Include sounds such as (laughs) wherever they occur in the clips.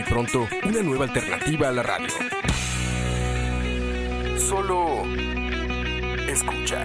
Muy pronto, una nueva alternativa a la radio. Solo escucha.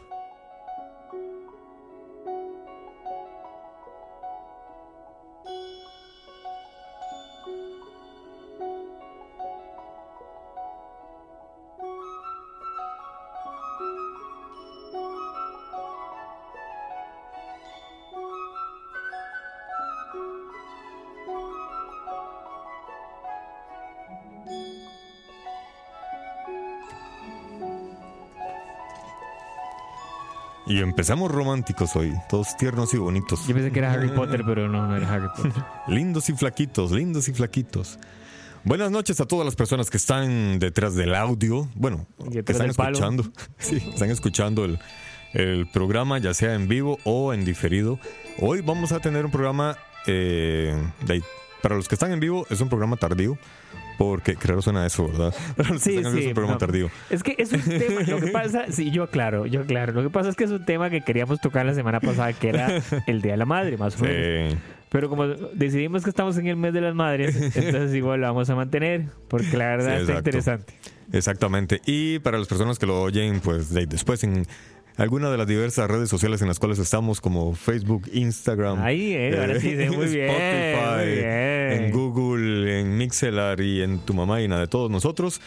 Y empezamos románticos hoy, todos tiernos y bonitos. Yo pensé que era Harry Potter, pero no, no era Harry Potter. (laughs) Lindos y flaquitos, lindos y flaquitos. Buenas noches a todas las personas que están detrás del audio. Bueno, que están escuchando. (laughs) Sí, están escuchando el, el programa, ya sea en vivo o en diferido. Hoy vamos a tener un programa. eh, de- para los que están en vivo, es un programa tardío. Porque, creo suena eso, ¿verdad? (laughs) Sí, sí. no. tardío. Es que es un tema, lo que (laughs) pasa, sí, yo aclaro, yo aclaro. Lo que pasa es que es un tema que queríamos tocar la semana pasada, que era el Día de la Madre, más o menos. Pero como decidimos que estamos en el mes de las madres, (laughs) entonces igual lo vamos a mantener, porque la verdad Sí, está interesante. Exactamente. Y para las personas que lo oyen, pues de- después en alguna de las diversas redes sociales en las cuales estamos, como Facebook, Instagram. Ahí, eh, ahora sí, sí, muy (laughs) bien, Spotify, muy bien. en Google, en Mixelar y en tu mamá y de todos nosotros.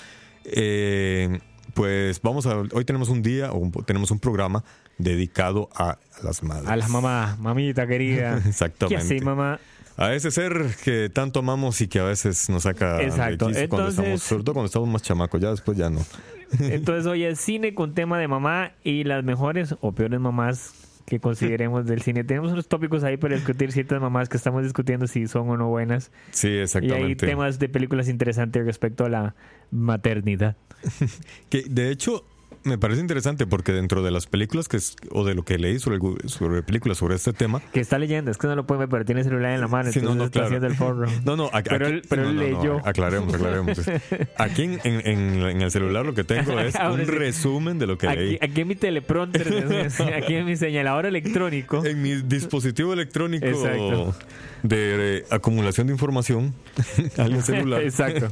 eh, pues vamos a. Hoy tenemos un día, o un- tenemos un programa dedicado a las madres. A la mamá, mamita querida. (laughs) Exactamente. ¿Qué así, mamá? A ese ser que tanto amamos y que a veces nos saca Exacto. cuando estamos, sobre todo cuando estamos más chamacos, ya después ya no. (laughs) Entonces hoy es cine con tema de mamá y las mejores o peores mamás que consideremos del cine. Tenemos unos tópicos ahí para discutir ciertas mamás que estamos discutiendo si son o no buenas. Sí, Y exactamente. hay temas de películas interesantes respecto a la maternidad. (laughs) Que de hecho me parece interesante porque dentro de las películas que es- o de lo que leí sobre, el- sobre películas sobre este tema, Que está leyendo, es que no lo puede ver, pero tiene el celular en la mano, Sí, no, entonces no, está claro. haciendo el no, no, aquí- Pero él- pero no, él leyó. aclaremos, aclaremos. (laughs) Aquí en, en- el celular lo que tengo (laughs) es Ahora un sí. resumen de lo que Aquí, leí. aquí en mi teleprompter, (laughs) aquí en mi señalador electrónico. En mi dispositivo electrónico Exacto. de acumulación de información al celular. Exacto.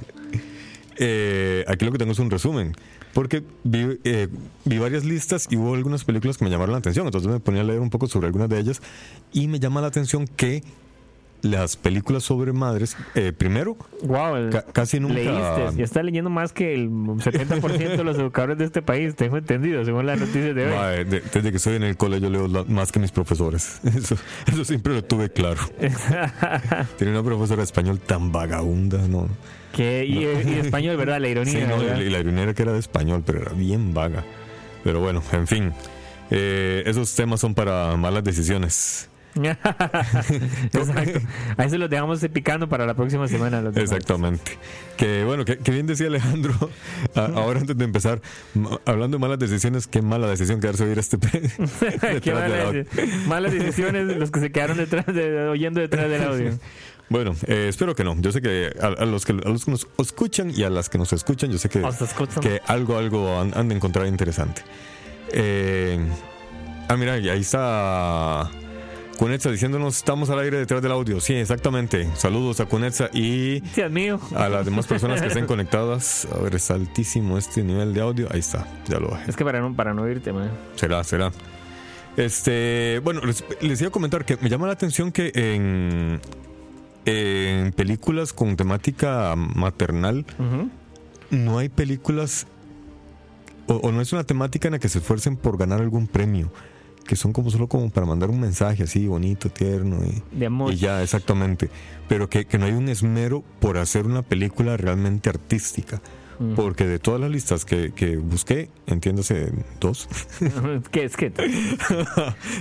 Eh, aquí lo que tengo es un resumen. Porque vi, eh, vi varias listas y hubo algunas películas que me llamaron la atención. Entonces me ponía a leer un poco sobre algunas de ellas. Y me llama la atención que las películas sobre madres, eh, primero, Wow, ca- casi nunca. leíste. Ya está leyendo más que el 70% de los educadores de este país, tengo entendido, según las noticias de hoy. De- desde que estoy en el cole yo leo la- más que mis profesores. (laughs) Eso, eso siempre lo tuve claro. (laughs) Tiene una profesora de español tan vagabunda, ¿no? Que, y, y español, ¿verdad? La ironía. (laughs) Sí, no, la ironía era que era de español, pero era bien vaga. Pero bueno, en fin. Eh, esos temas son para malas decisiones. (laughs) Exacto. Ahí se los dejamos picando para la próxima semana. los. Exactamente. Que bueno, que, que bien decía Alejandro, (laughs) a- ahora antes de empezar, hablando de malas decisiones, qué mala decisión quedarse a oír este... (laughs) Qué malas, decisiones los que se quedaron detrás de, oyendo detrás del audio. Bueno, eh, espero que no. Yo sé que a, a los que a los que nos escuchan y a las que nos escuchan, yo sé que, algo, algo han, han de encontrar interesante. Eh, ah, mira, ahí está Cunetza diciéndonos estamos al aire detrás del audio. Sí, exactamente. Saludos a Cunetza y Dios mío. a las demás personas que estén conectadas. A ver, es altísimo este nivel de audio. Ahí está, ya lo bajé. Es que para no, para no irte, man. Será, será. Este, bueno, les, les iba a comentar que me llama la atención que en, en películas con temática maternal no hay películas o, o no es una temática en la que se esfuercen por ganar algún premio, que son como solo como para mandar un mensaje así bonito, tierno y, De amor. y ya, exactamente. Pero que, que no hay un esmero por hacer una película realmente artística. Mm. Porque de todas las listas que, que busqué, entiéndase dos, (laughs) ¿Qué es que?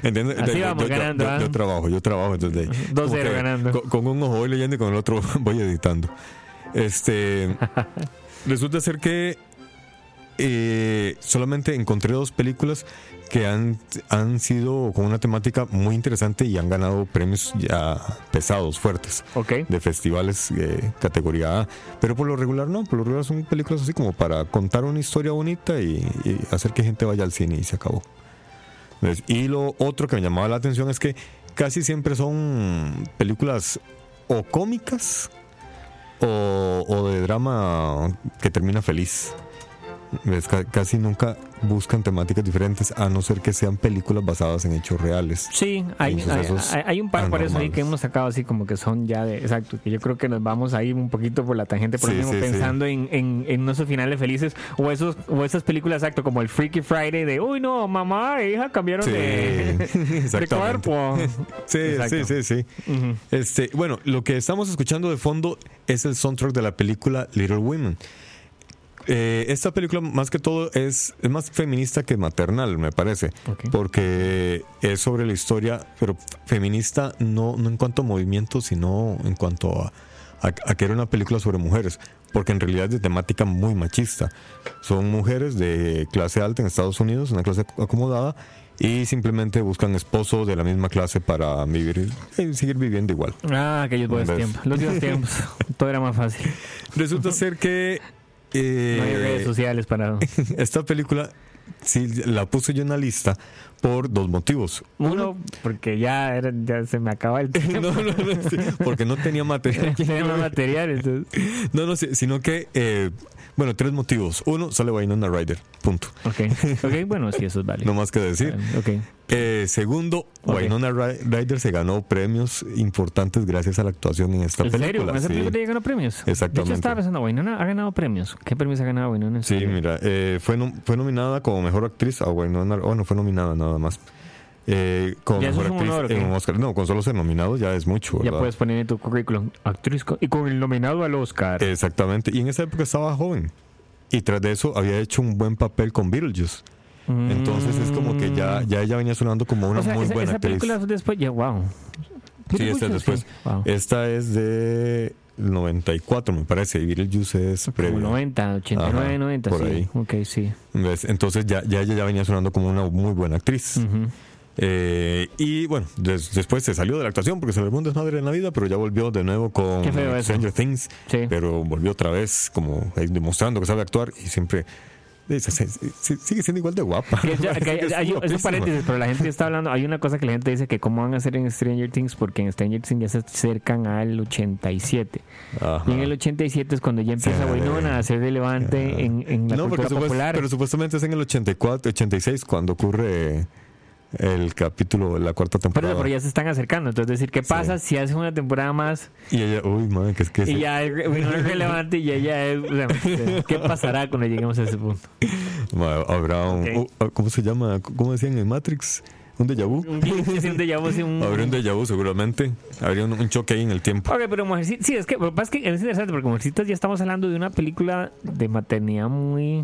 ¿Entiendes? (laughs) Así yo, vamos yo- yo- ganando, yo- ¿ah? yo trabajo, yo trabajo, entonces de ahí, (laughs) 2-0 como que ganando. Con, con un ojo voy leyendo y con el otro voy editando. Este resulta ser que eh, solamente encontré dos películas que han, han sido con una temática muy interesante y han ganado premios ya pesados, fuertes de festivales eh, categoría A. Pero por lo regular no, por lo regular son películas así como para contar una historia bonita y, y hacer que gente vaya al cine y se acabó. Y lo otro que me llamaba la atención es que casi siempre son películas o cómicas o, o de drama que termina feliz. Casi nunca buscan temáticas diferentes a no ser que sean películas basadas en hechos reales. Sí, hay, hay, sucesos hay- hay un par por eso ahí que hemos sacado así como que son ya de. Exacto, que yo creo que nos vamos a ir un poquito por la tangente por lo Sí, mismo sí, sí. pensando En, en, en nuestros finales felices o esos o esas películas, exacto, como el Freaky Friday de uy, no, mamá e hija cambiaron de, (laughs) cuerpo. (laughs) Sí, Exacto. sí, sí. Este, bueno, lo que estamos escuchando de fondo es el soundtrack de la película Little Women. Eh, esta película más que todo es, es más feminista que maternal, me parece, Ok. porque es sobre la historia, pero feminista no, no en cuanto a movimiento, sino en cuanto a, a- a que era una película sobre mujeres, porque en realidad es de temática muy machista. Son mujeres de clase alta en Estados Unidos, una clase acomodada, y simplemente buscan esposo de la misma clase para vivir, eh, seguir viviendo igual. Ah, aquellos buenos tiempos. Los viejos tiempos. (laughs) Todo era más fácil. Resulta (laughs) ser que eh, No hay redes sociales para. (laughs) esta película sí la puse yo en la lista por dos motivos. Uno, porque ya, era, ya se me acaba el (laughs) tiempo. No, no, no, sí, porque no tenía (laughs) material. Tenía más material, entonces. No, no, sí, sino que, eh, bueno, tres motivos. Uno, sale Winona Ryder, punto. Ok, ok, bueno, sí, eso es válido. No más que decir. Ok. Eh, segundo, Ok. Winona Ry- Ryder se ganó premios importantes gracias a la actuación en esta ¿En serio? película. ¿Con esa sí. película ya ganó premios? Exactamente. De hecho, estaba pensando, Winona ha ganado premios. ¿Qué premios ha ganado Winona? en Sí, serio? mira, eh, fue, nom- fue nominada como mejor actriz a Winona, bueno, fue nominada nada más. Eh, como ¿Ya eso mejor honor, actriz en un Oscar. No, con solo ser nominado ya es mucho, Ya puedes poner en tu currículum actriz y con el nominado al Oscar. Exactamente. Y en esa época estaba joven. Y tras de eso había hecho un buen papel con Beetlejuice. Entonces es como que ya, ya ella venía sonando como una Mm. o sea, muy esa, buena esa actriz. película después, ya, wow. Sí, esta es después. Wow. Esta es de 94, me parece. Y Beetlejuice es previo. 90, 89, Ajá, 90, por sí. ahí. Ok, sí. ¿Ves? Entonces ya, ya ella ya venía sonando como una muy buena actriz. Ujú. Eh, y bueno, des- después se salió de la actuación porque se le un desmadre en la vida, pero ya volvió de nuevo con. Stranger Things. Sí. Pero volvió otra vez como ahí demostrando que sabe actuar y siempre sigue siendo igual de guapa. Que ya- que (laughs) hay- Es hay- es un guapísima. paréntesis, pero la gente está hablando. Hay una cosa que la gente dice que cómo van a hacer en Stranger Things, porque en Stranger Things ya se acercan al 87. Ajá. Y en el 87 es cuando ya empieza Sí. Winona a ser relevante en, en la no, cultura popular. pero supuestamente es en el 84, 86 cuando ocurre el capítulo, la cuarta temporada. pero ya se están acercando. Entonces, decir, ¿qué pasa si hacen una temporada más Y ella, uy, madre, que es que y ya es, relevante y ella es. o sea, ¿Qué pasará cuando lleguemos a ese punto? Habrá un, Ok. uh, ¿cómo se llama? ¿Cómo decían en Matrix? ¿Un déjà vu? Sí, un déjà vu, sí, un- Habría un déjà vu seguramente. Habría un, un choque ahí en el tiempo. Ok, pero Mujercitas, sí, es que lo que pasa es que es interesante porque Mujercitas ya estamos hablando de una película de maternidad muy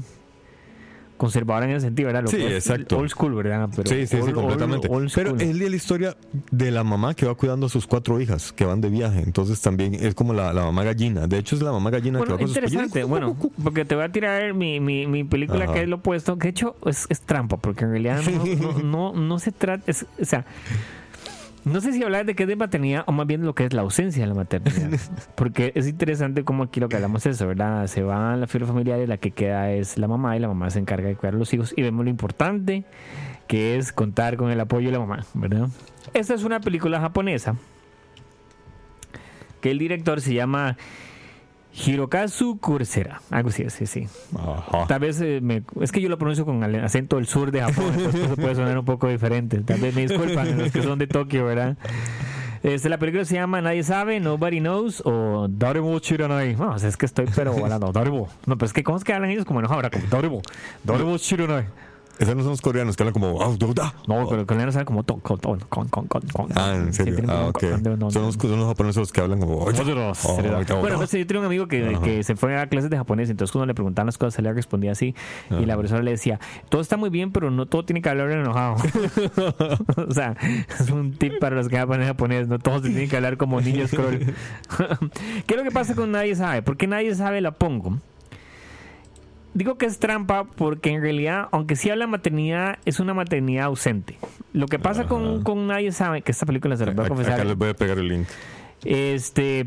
conservadora en ese sentido, ¿verdad? Lo Sí, exacto. Old school, ¿verdad? Pero sí, sí, sí, old- completamente. old- old Pero es de la historia de la mamá que va cuidando a sus cuatro hijas que van de viaje. Entonces también es como la, la mamá gallina. De hecho, es la mamá gallina Bueno, que va con sus interesante. Bueno, porque te voy a tirar mi, mi, mi película Ajá. que es lo opuesto, que de hecho es, es trampa, porque en realidad no, no, no, no se trata. es- o sea, No sé si hablar de qué es de maternidad o más bien lo que es la ausencia de la maternidad. (laughs) Porque es interesante como aquí lo que hablamos es eso, ¿verdad? Se va a la figura familiar y la que queda es la mamá y la mamá se encarga de cuidar a los hijos y vemos lo importante que es contar con el apoyo de la mamá, ¿verdad? Esta es una película japonesa que el director se llama Hirokazu Kursera. Algo así, sí, sí. Ajá. Tal vez eh, me- es que yo lo pronuncio con el acento del sur de Japón, entonces eso puede sonar un poco diferente. Tal vez me disculpan los que son de Tokio, ¿verdad? Este, la película se llama Nadie sabe, Nobody Knows o Darebo Chiranai. No, o sea, es que estoy pero volando. Darebo. No, pero es que ¿cómo es que hablan ellos como enojado ahora? Como Darebo. Darebo Chiranai. Esos no son los coreanos que hablan como. "Ah, duda". No, pero con saben como ton, con, con, con, con, con, con. Ah, en serio. como Ah, ok. Son los, son los japoneses los que hablan como. "Oye, Nosotros, oh, bueno, oh". pues, yo tenía un amigo que, que se fue a clases de japonés, entonces cuando le preguntaban las cosas, él le respondía así. Y la profesora le decía, todo está muy bien, pero no todo tiene que hablar enojado. (laughs) o sea, es un tip para los que a japonés, no todos tienen que hablar como niños scroll. (laughs) ¿Qué es lo que pasa con Nadie Sabe? ¿Por qué Nadie Sabe la pongo? Digo que es trampa porque en realidad, aunque sí habla maternidad, es una maternidad ausente. Lo que pasa con, con Nadie Sabe, que esta película se la voy a confesar. Acá les voy a pegar el link. Este,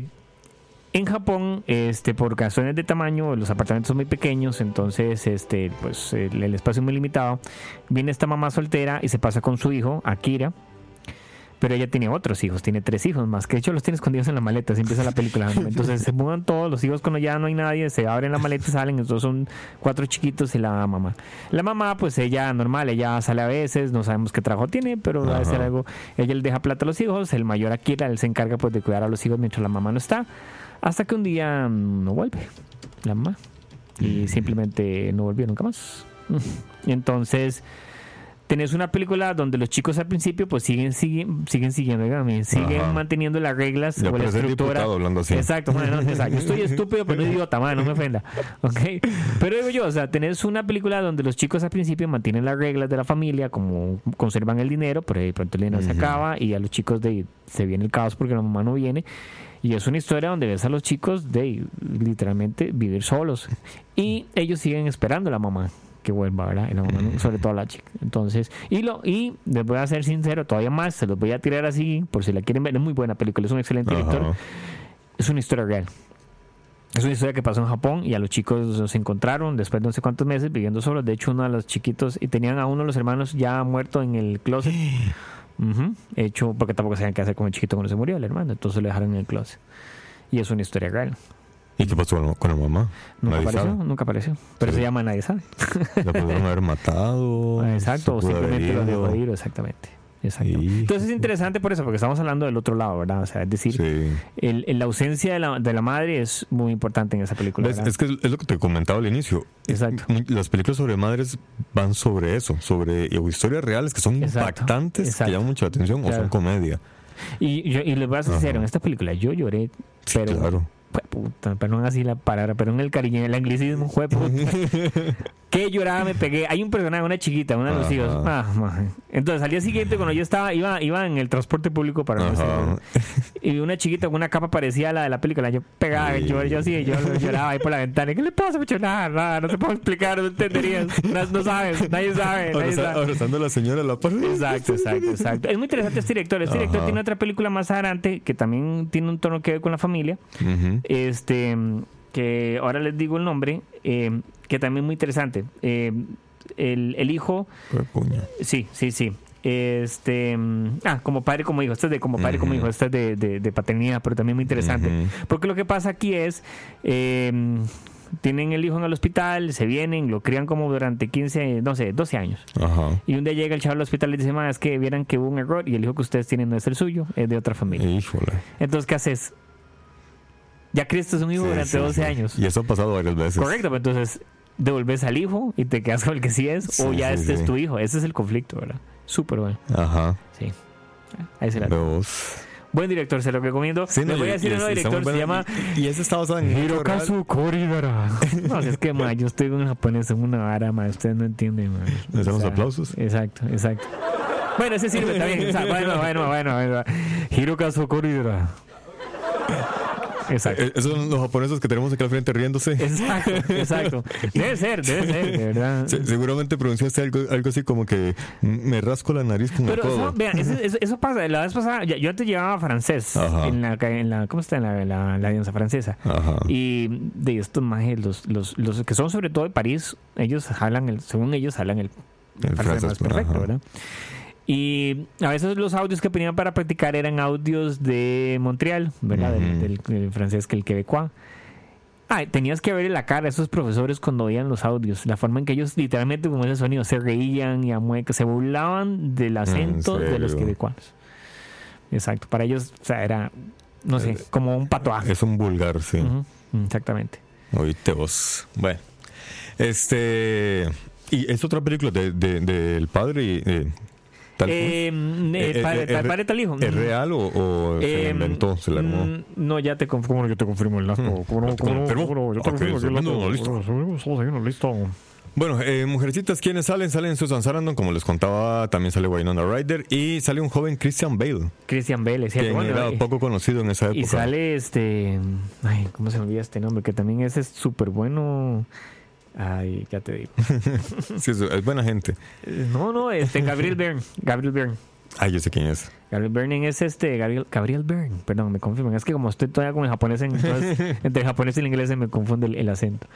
en Japón, este, por razones de tamaño, los apartamentos son muy pequeños, entonces, este, pues el, el espacio es muy limitado. Viene esta mamá soltera y se pasa con su hijo, Akira. Pero ella tiene otros hijos, tiene tres hijos más, que de hecho los tiene escondidos en la maleta, así empieza la película. (laughs) Entonces se mudan todos, los hijos cuando ya no hay nadie, se abren la maleta y salen, entonces son cuatro chiquitos y la mamá. La mamá, pues ella normal, ella sale a veces, no sabemos qué trabajo tiene, pero va a ser Ajá. algo, ella le deja plata a los hijos, el mayor Akira, él se encarga pues de cuidar a los hijos mientras la mamá no está, hasta que un día mm, no vuelve la mamá y simplemente no volvió nunca más. (laughs) Entonces tenés una película donde los chicos al principio pues siguen siguen, siguen siguiendo siguen Ajá. manteniendo las reglas Ya o la estructura diputado hablando así. exacto, bueno, no, yo estoy (laughs) estúpido pero no idiota man, no me ofenda ¿ok? pero digo yo o sea tenés una película donde los chicos al principio mantienen las reglas de la familia como conservan el dinero pero de pronto el dinero se acaba y a los chicos de se viene el caos porque la mamá no viene y es una historia donde ves a los chicos de literalmente vivir solos y ellos siguen esperando a la mamá que vuelva, ¿verdad? Sobre todo la chica. Entonces, y lo y les voy a ser sincero, todavía más, se los voy a tirar así por si la quieren ver. Es muy buena película, es un excelente director. Ajá. Es una historia real. Es una historia que pasó en Japón y a los chicos se encontraron después de no sé cuántos meses viviendo solos. De hecho, uno de los chiquitos, y tenían a uno de los hermanos ya muerto en el closet. (gasps) Hecho, porque tampoco sabían qué hacer con el chiquito cuando se murió el hermano. Entonces lo dejaron en el closet. Y es una historia real. ¿Y qué pasó con la- mamá? Nunca Nadie apareció, sabe. nunca apareció. Pero Sí. se llama Nadie sabe. La pudieron haber matado. (laughs) Exacto, o simplemente lo dejó ir, exactamente. Exacto. Y- Entonces es interesante por eso, porque estamos hablando del otro lado, ¿verdad? O sea, es decir, Sí. el, el- la ausencia de la, de la madre es muy importante en esa película. Es que es lo que te comentaba al inicio. Exacto. Las películas sobre madres van sobre eso, sobre historias reales que son Exacto, impactantes, exacto. que llaman mucho la atención o son comedia. Y, yo, y les voy a ser sincero, en esta película yo lloré, Sí, pero... claro. Puta, perdón así la palabra, pero en el cariño, el anglicismo, fue puta. (laughs) que lloraba, me pegué. Hay un personaje, una chiquita, una de los hijos. Ah. Entonces, al día siguiente, cuando yo estaba, iba, iba en el transporte público para no. Y una chiquita con una capa parecida a la de la película. Yo pegaba, Sí. yo, yo así, yo lloraba ahí por la ventana. ¿Qué le pasa, mucho? Nada, nada, no te puedo explicar, no entenderías. No, no sabes, nadie sabe, nadie sabe. Abrazando a la señora la par. Exacto, exacto, exacto. Es muy interesante este director. Este director Ajá. tiene otra película más adelante que también tiene un tono que ver con la familia. Este, que ahora les digo el nombre, eh, que también es muy interesante. Eh, el, el hijo, sí, sí, sí. Este, mm, ah, como padre, como hijo. Este es de como padre, como Ujú. hijo. Este es de, de- de paternidad, pero también muy interesante. Ujú. Porque lo que pasa aquí es, eh, tienen el hijo en el hospital, se vienen, lo crían como durante 15, no sé, 12 años. Ajá. Y un día llega el chaval al hospital y dice, "Ma, es que vieran que hubo un error y el hijo que ustedes tienen no es el suyo, es de otra familia. Híjole. Entonces, ¿qué haces? Ya Cristo es un hijo Sí, durante sí, 12 sí. años. Y eso ha pasado varias veces. Correcto, pero entonces devolves al hijo y te quedas con el que sí es, o ya este es tu hijo. Ese es el conflicto, ¿verdad? Súper bueno. Ajá. Sí. Ahí se la Buen director, se lo recomiendo. Sí, no, voy a decir el nuevo director, se llama Y, y ese está basado en. Hirokazu Koridara. (laughs) No, es que, ma, yo estoy un japonés en una vara, ma, ustedes no entienden, ma. ¿Les damos O sea, aplausos? Exacto, exacto. Bueno, ese sirve también. O sea, bueno, bueno, bueno, bueno. Hirokazu Koridara. Exacto. Eh, Esos son los japoneses que tenemos aquí al frente riéndose. Exacto, exacto. (laughs) Debe ser, debe ser, de verdad. Se- seguramente pronunciaste algo, algo así como que me rasco la nariz con Pero el eso, codo. vean, eso, eso- eso pasa. La vez pasada, yo antes llevaba francés Ajá. en la, en la, ¿cómo está? En la, la, la alianza francesa. Ajá. Y de estos majes, los, los, los que son sobre todo de París, ellos hablan, el, según ellos, hablan el, El francés más perfecto, ajá. ¿verdad? Y a veces los audios que ponían para practicar eran audios de Montreal, ¿verdad? Del- del, del francés que el quebecois. Ah, tenías que ver la cara a esos profesores cuando oían los audios, la forma en que ellos literalmente con ese sonido se reían y amuecas, se burlaban del acento de los quebecuanos. Exacto, para ellos, o sea, era, no sé, como un patuaje. Es un vulgar, sí. Exactamente. Oíste vos. Bueno. Este. Y es otra película de, de- del padre y. eh, tal cual. Eh, eh, Eh, padre, eh, eh, padre tal hijo. ¿Es real o, o se la Eh, inventó? Se la armó. mm, No, ya te confirmo, yo te confirmo el lazo. Mm. ¿Cómo no? ¿Ya te ¿Cómo no? Yo te confirmo listo. Estamos ahí, listo. Bueno, eh, mujercitas, ¿quiénes salen? Salen Susan Sarandon, como les contaba, también sale Winona Ryder y sale un joven Christian Bale, Christian Bale, es quien era poco conocido en esa época. Y sale este. Ay, ¿cómo se me olvida este nombre? Que también ese es súper bueno. Ay, ya te digo. (laughs) Sí, es, buena gente. Eh, No, no, este, Gabriel Byrne. Gabriel Byrne. Ay, yo sé quién es. Gabriel Byrne es este. Gabriel, Gabriel Byrne, perdón, me confirman. Es que como estoy todavía con el japonés, en, entonces, (laughs) entre el japonés y el inglés se me confunde el, el acento.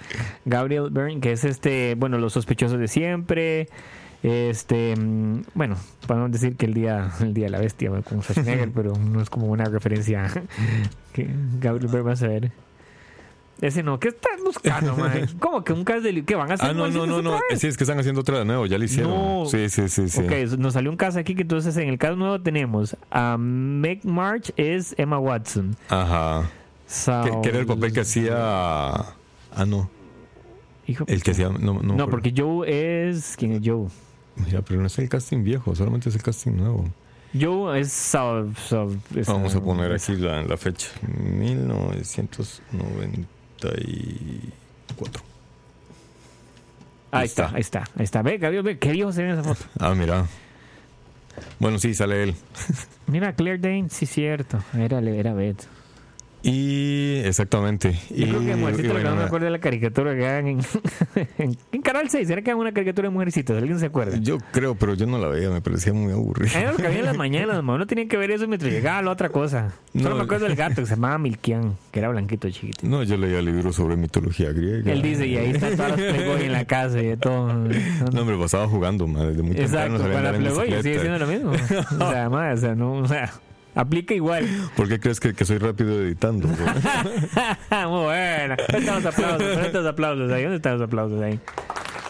Gabriel Byrne, que es este. Bueno, los sospechosos de siempre. Este, mm, bueno, podemos decir que el día, el día de la bestia con Schwarzenegger, (laughs) pero no es como una referencia que Gabriel Byrne va a saber. Ese no, ¿qué estás buscando, (laughs) man? ¿Cómo que un cast de ¿Qué van a hacer? Ah, no, no, no, no. Sí, es que están haciendo otra de nuevo, ya lo hicieron. No. Sí, sí, sí, sí. Ok, nos salió un caso aquí que entonces en el caso nuevo tenemos a Meg March es Emma Watson. Ajá. Que, que era el papel que hacía. Ah, no. Hijo, El que hacía. No, no, No, porque Joe es. ¿Quién es Joe? Mira, pero no es el casting viejo, solamente es el casting nuevo. Joe es. Saul- Saul- es, Vamos a poner aquí la, la fecha. 1994. Ahí Ahí está, está. ahí está, ahí está. Ve, qué viejo se ve en esa foto. (laughs) Ah, mira. Bueno, sí, sale él. Mira, Claire Dane, sí, cierto. Era, era Beth. Y exactamente. Yo y, creo que Mujercita, y lo que bueno, no me acuerdo de la caricatura que hagan en, (laughs) en, en Canal 6. ¿Será que hagan una caricatura de Mujercitas? ¿Alguien se acuerda? yo creo, pero yo no la veía, me parecía muy aburrida. Era lo que había en las (laughs) mañanas, mamá. Uno tenía que ver eso mientras llegaba a la otra cosa. Solo No, me acuerdo del gato que se llamaba Milkian, que era blanquito chiquito. No, yo leía libros sobre mitología griega. Él dice, y ahí están todas las Playboy en la casa y de todo. (laughs) No, hombre, pasaba jugando, madre. Desde muy Exacto, temprano salía a con la andar en Playboy sigue siendo lo mismo. O sea, madre, o sea, no, o sea, aplica igual. ¿Por qué crees que, que soy rápido editando? (laughs) Muy buena. ¿Dónde están los aplausos? ¿Dónde están los aplausos ahí? ¿Dónde están los aplausos ahí?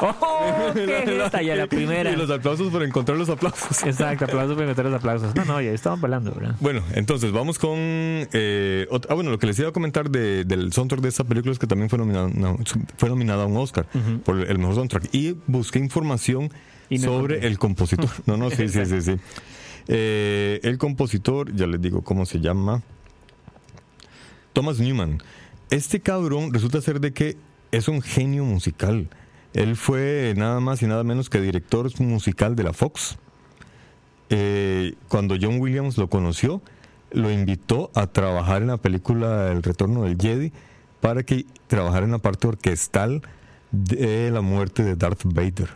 ¡Oh! (laughs) ¿Qué es esta? Ya la primera. Y los aplausos por encontrar los aplausos. Exacto, aplausos para meter los aplausos. No, no, ya estamos hablando, ¿verdad? Bueno, entonces vamos con. eh, ah, bueno, lo que les iba a comentar de- del soundtrack de esta película es que también fue nominada, no, fue nominada a un Oscar por el mejor soundtrack. Y busqué información Y no sobre encontré. el compositor. (laughs) No, no, sí, sí, sí. sí. Eh, el compositor, ya les digo cómo se llama. Thomas Newman. Este cabrón resulta ser de que es un genio musical. Él fue nada más y nada menos que director musical de la Fox. Eh, cuando John Williams lo conoció, lo invitó a trabajar en la película El Retorno del Jedi para que trabajara en la parte orquestal de la muerte de Darth Vader.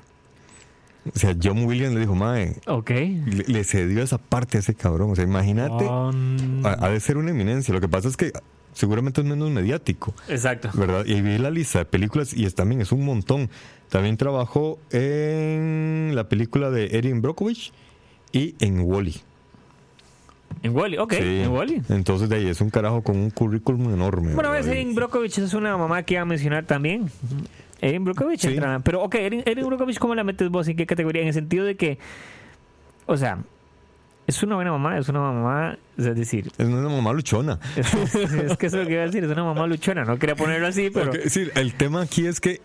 O sea, John Williams le dijo, Mae, Ok. le, le cedió esa parte a ese cabrón. O sea, imagínate, Um, ha, ha de ser una eminencia. Lo que pasa es que seguramente es menos mediático. Exacto. ¿verdad? Y vi la lista de películas y es, también es un montón. También trabajó en la película de Erin Brockovich y en Wally. En Wally, ok, en Wally. Entonces de ahí es un carajo con un currículum enorme. Bueno, a veces Erin Brockovich es una mamá que iba a mencionar también. Erin Brockovich Sí. entra. Pero, ok, Erin, Erin Brockovich, ¿cómo la metes vos? ¿En qué categoría? En el sentido de que, o sea, es una buena mamá, es una mamá, es decir, Es una mamá luchona. es, (laughs) es que eso es lo que iba a decir, es una mamá luchona. No quería ponerlo así, pero. Ok, sí, el tema aquí es que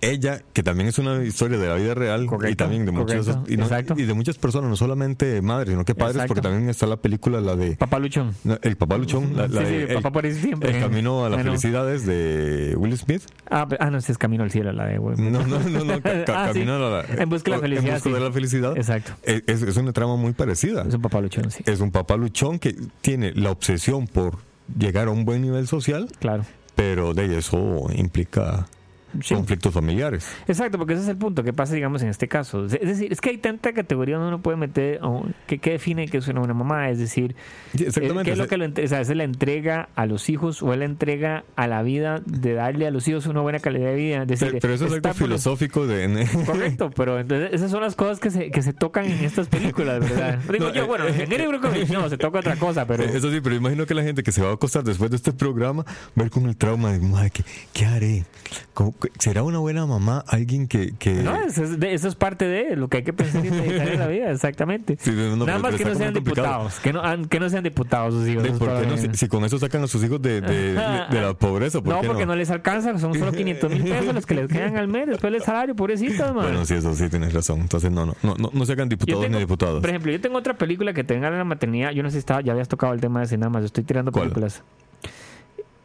ella, que también es una historia de la vida real y también de muchas correcto, y, no- y de muchas personas, no solamente madres, sino que padres, Exacto. porque también está la película la de Papá luchón. el papá luchón, la, la Sí, sí, de el papá por siempre. el camino a la Ah, no. felicidad es de Will Smith. Ah, ah, no, ese es Camino al Cielo, la de güey. No, no, no, no. (laughs) ca- ca- Ah, sí. camino a la, En busca de la felicidad, En busca de la felicidad. Exacto. Es, es- es una trama muy parecida. Es un papá luchón, sí. Es un papá luchón que tiene la obsesión por llegar a un buen nivel social, Claro. pero de eso implica Sí. conflictos familiares. Exacto, porque ese es el punto que pasa, digamos, en este caso. Es decir, es que hay tanta categoría donde uno puede meter que, que define que es una buena mamá. Es decir, Sí, eh, exactamente. ¿qué es lo que lo entre- o sea, ¿es la entrega a los hijos o es la entrega a la vida de darle a los hijos una buena calidad de vida? Es decir, pero, pero eso es algo filosófico de... (laughs) Correcto, pero entonces esas son las cosas que se, que se tocan en estas películas, ¿verdad? (laughs) Digo No, yo, eh, bueno, en Gary Brockovich no, se toca otra cosa, pero... Eso sí, pero imagino que la gente que se va a acostar después de este programa ver con el trauma de, madre, ¿qué, qué haré? ¿Cómo- qué- ¿Será una buena mamá alguien que... que... No, eso es, de- eso es parte de lo que hay que pensar y meditar en la vida, exactamente. Sí, no, Nada más que no sean diputados, que no, que no sean diputados sus hijos. Si, si con eso sacan a sus hijos de, (laughs) de- la pobreza, ¿por No, qué porque no? les alcanza, son solo 500 mil pesos los que les quedan al mes después del salario, pobrecitos, man. Bueno, sí, eso sí, tienes razón. Entonces, no, no, no, no, no se hagan Yo diputados tengo- ni diputados. Por ejemplo, yo tengo otra película que tenga en la maternidad. Yo no sé si estaba, ya habías tocado el tema de ese nada más. Estoy tirando ¿Cuál? películas.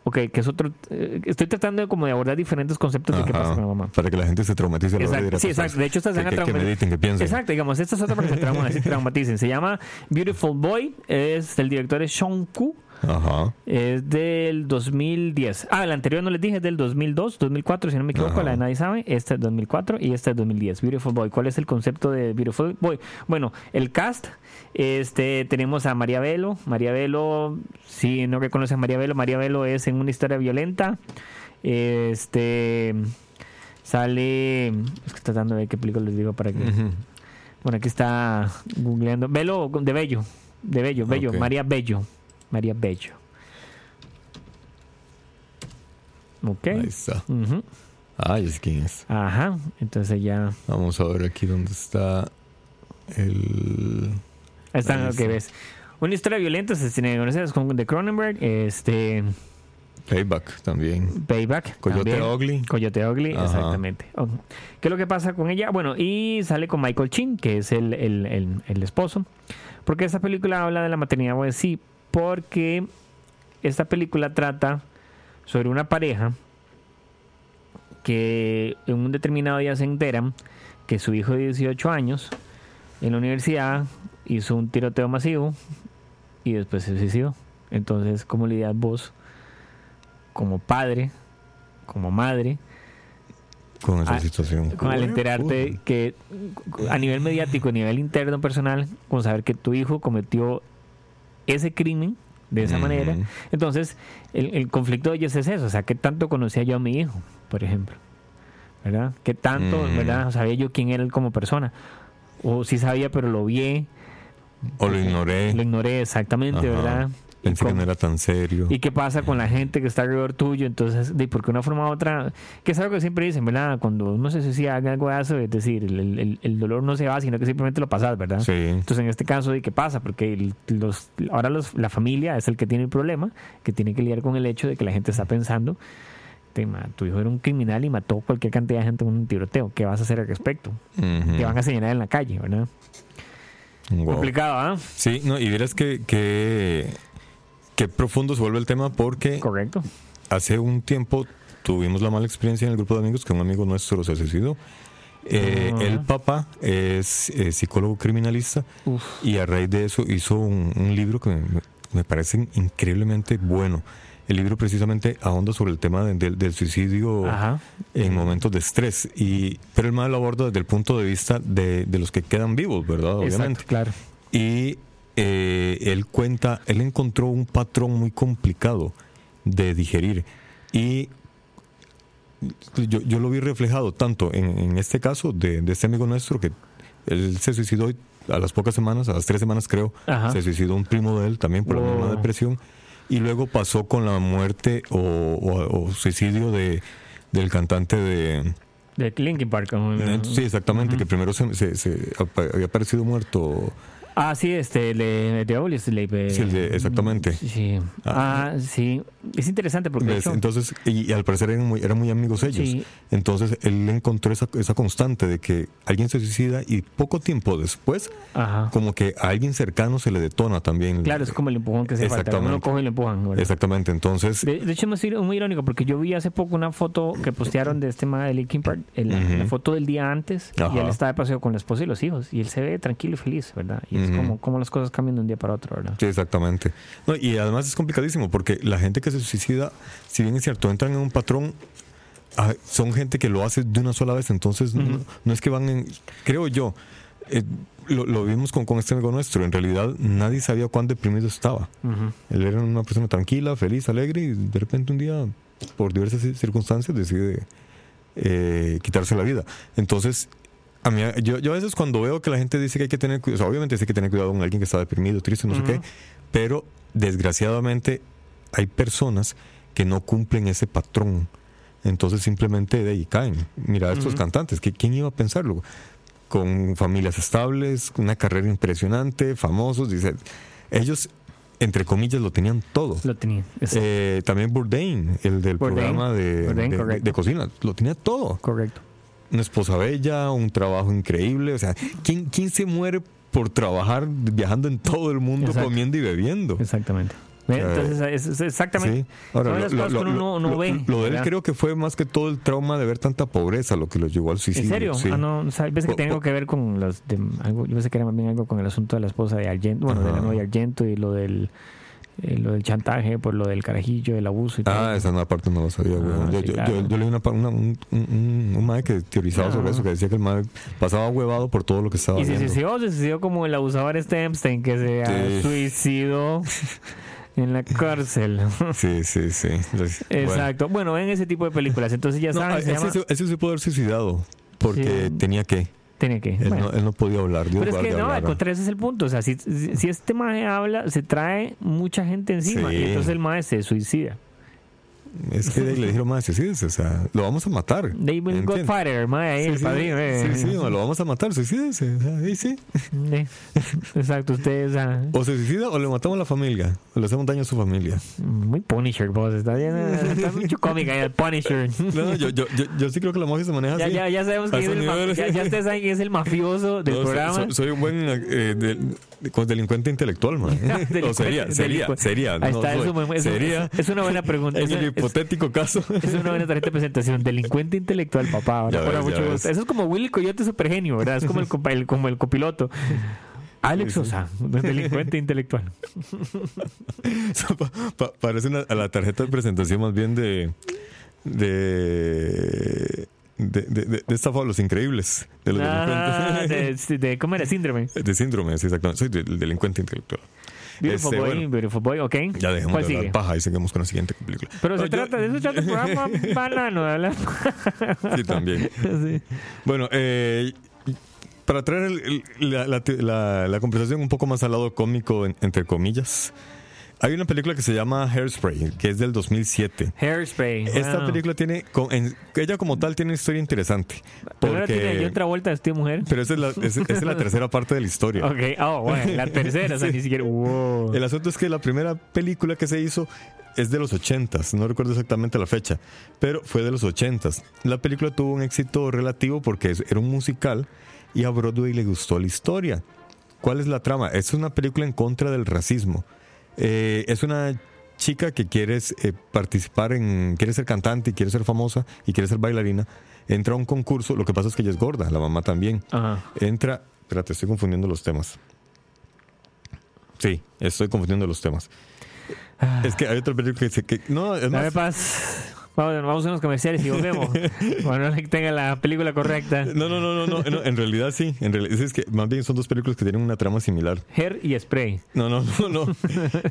Ok, que es otro. eh, estoy tratando de como de abordar diferentes conceptos de qué pasa con la mamá. Para que la gente se traumatice a la hora de ir Exacto, a sí, acostarse. exacto. De hecho, estas se van a piensen. Exacto, digamos, esta es otra para que se, se traumaticen. Se llama Beautiful Boy, es del director es Sean Koo, Ajá. es del 2010. Ah, la anterior no les dije, es del 2002, 2004, si no me equivoco, Ajá. la de nadie sabe. Esta es 2004 y esta es 2010. Beautiful Boy. ¿Cuál es el concepto de Beautiful Boy? Bueno, el cast, este, tenemos a María Velo. María Velo, si no reconoces a María Velo, María Velo es en una historia violenta. Este sale, es que tratando de ver qué película les digo para que. Bueno, aquí está googleando. Velo de Bello. De Bello, Bello. María Bello. María Bello. Ok. Ahí está. Ujú. Ay, es quién es. Ajá. Entonces ya. Vamos a ver aquí dónde está el. Está Ahí lo que ves. Una historia violenta se tiene conoces con de Cronenberg. Este. Payback también. Payback. Coyote también. Ugly. Coyote Ugly, Ajá. exactamente. Ok. ¿Qué es lo que pasa con ella? Bueno, y sale con Michael Chin, que es el, el, el- el esposo. Porque esta película habla de la maternidad, pues sí, porque esta película trata sobre una pareja que en un determinado día se enteran que su hijo de 18 años en la universidad hizo un tiroteo masivo y después se suicidó. Entonces, ¿cómo lidias vos como padre, como madre, Con esa situación. con al enterarte que a nivel mediático, a nivel interno personal, con saber que tu hijo cometió ese crimen de esa manera. Entonces, el, el conflicto de ellos es eso, o sea, ¿qué tanto conocía yo a mi hijo, por ejemplo? ¿Verdad? ¿Qué tanto, Mm. verdad? Sabía yo quién era él como persona. O sí sabía, pero lo vi, O lo ignoré. lo ignoré exactamente, Ajá. ¿verdad? Y Pensé que no era tan serio. ¿Y qué pasa con la gente que está alrededor tuyo? Entonces, de porque una forma u otra, que es algo que siempre dicen, ¿verdad? Cuando uno se suicida, haga algo de eso, es decir, el, el- el dolor no se va, sino que simplemente lo pasas, ¿verdad? Sí. Entonces, en este caso, ¿de qué pasa? Porque los, ahora los, la familia es el que tiene el problema, que tiene que lidiar con el hecho de que la gente está pensando, tema, tu hijo era un criminal y mató cualquier cantidad de gente en un tiroteo. ¿Qué vas a hacer al respecto? Te van a señalar en la calle, ¿verdad? Wow. Complicado, ¿ah? Sí, no, y verás que, que, que profundo se vuelve el tema porque Correcto. hace un tiempo tuvimos la mala experiencia en el grupo de amigos que un amigo nuestro se suicidó. Eh, Ajá. El papá es eh, psicólogo criminalista Uf. y a raíz de eso hizo un, un libro que me, me parece increíblemente bueno. El libro precisamente ahonda sobre el tema de- del- del suicidio Ajá. en momentos de estrés, y, pero el mal lo aborda desde el punto de vista de, de los que quedan vivos, ¿verdad? Obviamente. Exacto, claro. Y eh, él cuenta, él encontró un patrón muy complicado de digerir. Y yo, yo lo vi reflejado tanto en, en este caso de, de este amigo nuestro que él se suicidó a las pocas semanas, a las tres semanas creo, Ajá. se suicidó un primo de él también por la misma depresión. Y luego pasó con la muerte o, o- o suicidio de, del cantante de... De Linkin Park. como- Sí, exactamente, que primero se, se- se había aparecido muerto. Ah, sí, este, le, de le, Sí, el de- exactamente. Sí. Ah. Ah, sí. Es interesante porque hecho, Entonces, y, y al parecer eran muy, eran muy amigos ellos. Sí. Entonces, él encontró esa, esa constante de que alguien se suicida y poco tiempo después, ajá. como que a alguien cercano se le detona también. Claro, es como el empujón que se falta. Uno lo coge y lo empujan. ¿verdad? Exactamente, entonces, De, de hecho, estoy muy irónico porque yo vi hace poco una foto que postearon de este tema de Linkin Park, el- Ujú. la foto del día antes, y Ajá. él estaba de paseo con la esposa y los hijos, y él se ve tranquilo y feliz, ¿verdad? Y Es como, como las cosas cambian de un día para otro, ¿verdad? Sí, exactamente. No, y además es complicadísimo porque la gente que se suicida, si bien es cierto, entran en un patrón, ah, son gente que lo hace de una sola vez, entonces no, no es que van en, creo yo, eh, lo, lo vimos con, con este amigo nuestro, en realidad nadie sabía cuán deprimido estaba. Ujú. Él era una persona tranquila, feliz, alegre y de repente un día, por diversas ci- circunstancias, decide eh, quitarse la vida. Entonces, a mí, yo, yo a veces cuando veo que la gente dice que hay que tener cuidado, sea, obviamente hay que tener cuidado con alguien que está deprimido, triste, no sé qué, pero desgraciadamente hay personas que no cumplen ese patrón. Entonces simplemente de ahí caen. Mira, estos cantantes, que ¿quién iba a pensarlo? Con familias estables, una carrera impresionante, famosos, dice, ellos, entre comillas, lo tenían todo. Lo tenía. Es Eh, también Bourdain, el del Bourdain. programa de, Bourdain, de- de- correcto. de cocina, lo tenía todo. correcto. Una esposa bella, un trabajo increíble. O sea, ¿quién, quién se muere por trabajar viajando en todo el mundo, Exacto. comiendo y bebiendo? Exactamente. Entonces, es, es exactamente. Sí. Ahora, Son lo, lo- uno ve. de él creo que fue más que todo el trauma de ver tanta pobreza lo que lo llevó al suicidio. ¿En serio? Sí. Ah, no, o sea, pensé que tenía algo que ver con los de, algo, yo pensé que era más bien algo con el asunto de la esposa de Argento, bueno, de la novia Argento y lo del eh, lo del chantaje, por lo del carajillo, el abuso y todo. Ah, esa no, parte no lo sabía. güey. Ah, yo, sí, yo- claro. yo- yo leí una, una- un, un, un mae que teorizaba Ah. sobre eso, que decía que el mae pasaba huevado por todo lo que estaba y se suicidó, se suicidó como el abusador este Epstein que se Sí. suicidó en la cárcel. Sí, sí, sí. Entonces, bueno. Exacto. Bueno, ven ese tipo de películas. Entonces ya No, saben, se ese, llama- se- ese se pudo haber suicidado porque Sí. tenía que. Tiene que. Él, bueno. no, él no podía hablar. Dios Pero es que no, al hablara. contrario, ese es el punto. O sea, si, si si este mae habla, se trae mucha gente encima Sí. y entonces el mae se suicida. Es que le dijeron más, sí, o sea, lo vamos a matar. David. Godfather, mae, ahí, Sí, el sí, padrino. eh. sí, sí, lo vamos a matar, suicídese. Ahí sí. Sí. (laughs) Exacto, usted o se suicida o le matamos a la familia. O le hacemos daño a su familia. muy Punisher, vos. Está, bien, eh, (laughs) está mucho cómica el Punisher. No, no, yo, yo, yo, yo sí creo que la magia se maneja Ya, así. ya, ya sabemos quién es el ma- ya, ya ustedes saben quién es el mafioso del No, programa. soy, soy un buen eh, con delincuente intelectual, man. (laughs) o sería, sería, sería. Ahí no está, soy. es, un- es sería es una buena pregunta. Es, es- hipotético caso. (laughs) es una buena tarjeta de presentación. Delincuente intelectual, papá. Ves, mucho gusto. Eso es como Willy Coyote super genio, ¿verdad? Es como el, el- como el copiloto. Alex. Sosa, delincuente intelectual. (laughs) Eso pa- pa- parece una, a la tarjeta de presentación más bien de de de, de, de, de esta fue Los Increíbles de los Ah, delincuentes de, de- ¿Cómo era? (laughs) Síndrome. de síndrome sí, exactamente soy del delincuente intelectual Beautiful Este, Boy, bueno. Beautiful Boy, ok. ya dejemos ¿Cuál de hablar sigue? paja y seguimos con la siguiente película Pero No, se yo- trata, de eso trata el programa (laughs) banano, hablar. sí también Sí. bueno eh, para traer el- el- la, la- la- la conversación un poco más al lado cómico en- entre comillas hay una película que se llama Hairspray que es del 2007 Hairspray. Esta wow. película tiene, ella como tal tiene una historia interesante. Primero tiene Porque, otra vuelta de mujer. pero esa es, la, (laughs) es- esa es la tercera parte de la historia. Ok, oh, bueno, la tercera, o sea, (laughs) Sí. ni siquiera. Wow. El asunto es que la primera película que se hizo es de los 80s, no recuerdo exactamente la fecha, pero fue de los 80s. La película tuvo un éxito relativo porque era un musical y a Broadway le gustó la historia. ¿Cuál es la trama? Es una película en contra del racismo. Eh, es una chica que quiere eh, participar en, quiere ser cantante y quiere ser famosa y quiere ser bailarina. Entra a un concurso, lo que pasa es que ella es gorda, la mamá también. Ajá. Entra, espérate, estoy confundiendo los temas. Sí, estoy confundiendo los temas. Es que hay otra película que dice que. No, es más. Vamos, vamos a unos comerciales y volvemos. (laughs) Cuando no tenga la película correcta. No, no, no, no, no, en realidad sí. En realidad es que más bien son dos películas que tienen una trama similar. Hair y spray. No, no, no, no. (laughs)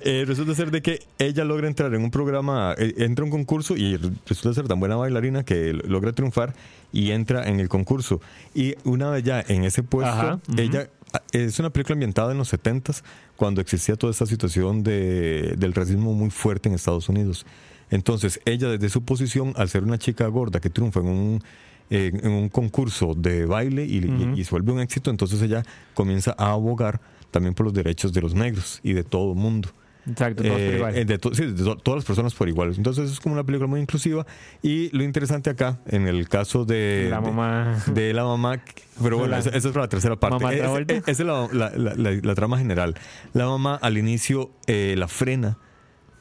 Eh, resulta ser de que ella logra entrar en un programa, eh, entra a un concurso y resulta ser tan buena bailarina que logra triunfar y entra en el concurso. Y una vez ya en ese puesto, Ajá, ella ah, es una película ambientada en los 70s, cuando existía toda esta situación de, del racismo muy fuerte en Estados Unidos. Entonces, ella desde su posición, al ser una chica gorda que triunfa en un, eh, en un concurso de baile y, y- Ujú. y se vuelve un éxito, entonces ella comienza a abogar también por los derechos de los negros y de todo el mundo. Exacto, todos por Eh, igual. eh, de, to- sí, de to- todas las personas por igual. Entonces es como una película muy inclusiva. Y lo interesante acá, en el caso de la mamá. de la mamá, pero bueno, esa, esa es para la tercera parte. Mamá Es- Travolta. es- Esa es la, la- la- la- la trama general. La mamá al inicio eh, la frena,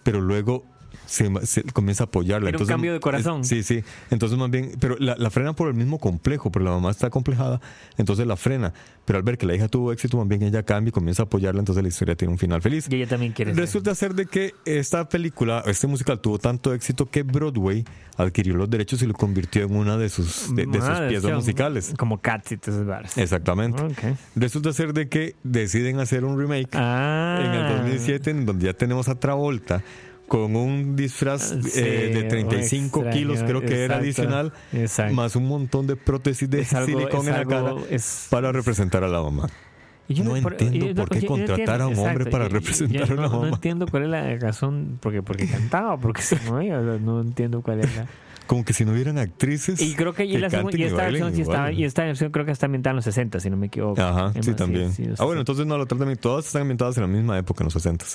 pero luego se, se comienza a apoyarla. Era un cambio de corazón. es- sí, sí. Entonces más bien, pero la, la frena por el mismo complejo, pero la mamá está complejada, entonces la frena. Pero al ver que la hija tuvo éxito, más bien ella cambia y comienza a apoyarla, entonces la historia tiene un final feliz. Y ella también quiere. Resulta ser de que esta película, este musical tuvo tanto éxito que Broadway adquirió los derechos y lo convirtió en una de sus, de, de sus piezas musicales. Como Cats y todas esas. Exactamente. Ok. Resulta ser de que deciden hacer un remake Ah. en el 2007 en donde ya tenemos a Travolta con un disfraz Sí, eh, de 35 extraño, kilos, creo que era exacto, adicional, exacto. más un montón de prótesis de algo- silicón en la cara es- para representar a la mamá. Yo No por- entiendo y- por qué yo no contratar a un entiendo, hombre exacto, para representar yo a una no, no mamá. entiendo cuál es la razón, porque, porque cantaba, porque se movía, o sea, no entiendo cuál es la... Como que si no hubieran actrices. Y creo que, y la segunda- y esta versión sí está, y esta versión creo que está ambientada en los 60, si no me equivoco. Ajá, Es sí, también. sí, ah, bueno, entonces no lo tratan. Todas están ambientadas en la misma época, en los 60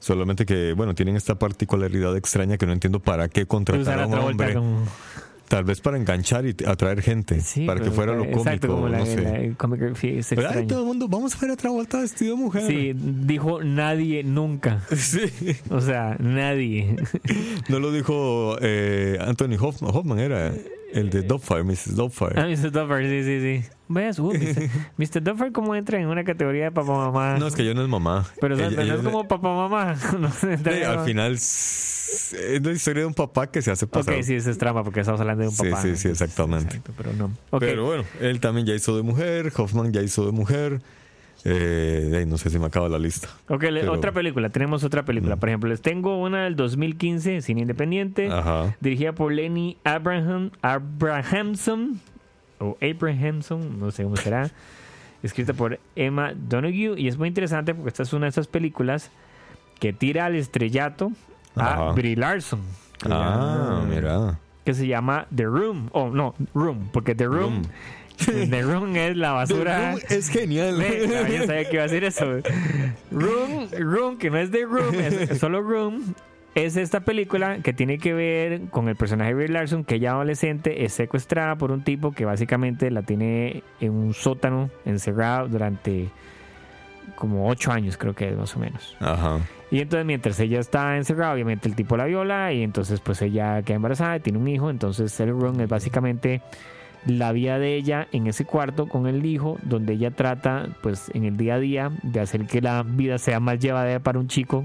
Solamente que, bueno, tienen esta particularidad extraña que no entiendo para qué contratar a un hombre. como... Tal vez para enganchar y atraer gente. Sí, para que pero- fuera lo cómico, Exacto, como la, no sé. la- ay, todo el mundo, vamos a ver a Travolta vestido de mujer. Sí, dijo nadie nunca. (laughs) Sí. O sea, nadie. (laughs) No lo dijo eh, Anthony Hoffman, Hoffman era el de Dogfire, Mrs. Dogfire. Ah, Mr. Duffer, sí, sí, sí. ¿Ves? Uh, Mr. Duffer, ¿cómo entra en una categoría de papá mamá? No, es que ella no es mamá. Pero, o sea, Ella- pero no es como papá mamá. (laughs) No Sí, al final es la historia de un papá que se hace pasar. Ok, sí, eso es trampa porque estamos hablando de un Sí, papá. sí, sí, exactamente. Exacto, pero no. Pero bueno, él también ya hizo de mujer, Hoffman ya hizo de mujer. Eh, no sé si me acaba la lista. Ok, Pero- otra película. Tenemos otra película. Por ejemplo, les tengo una del 2015, cine independiente, Ajá. dirigida por Lenny Abraham, Abrahamson, o Abrahamson, no sé cómo será, (laughs) escrita por Emma Donoghue. Y es muy interesante porque esta es una de esas películas que tira al estrellato a. Brie Larson. Ah, mira. Que se llama The Room. Oh, no, Room, porque The Room, (laughs) The Room es la basura. es genial. (laughs) No, yo sabía que iba a decir eso. Room, Room, que no es de Room, es solo Room. Es esta película que tiene que ver con el personaje de Brie Larson, que ella adolescente es secuestrada por un tipo que básicamente la tiene en un sótano encerrado durante como ocho años, creo que es más o menos. Ajá. Y entonces mientras ella está encerrada, obviamente el tipo la viola y entonces pues ella queda embarazada y tiene un hijo. Entonces el run es básicamente la vida de ella en ese cuarto con el hijo, donde ella trata pues en el día a día de hacer que la vida sea más llevadera para un chico,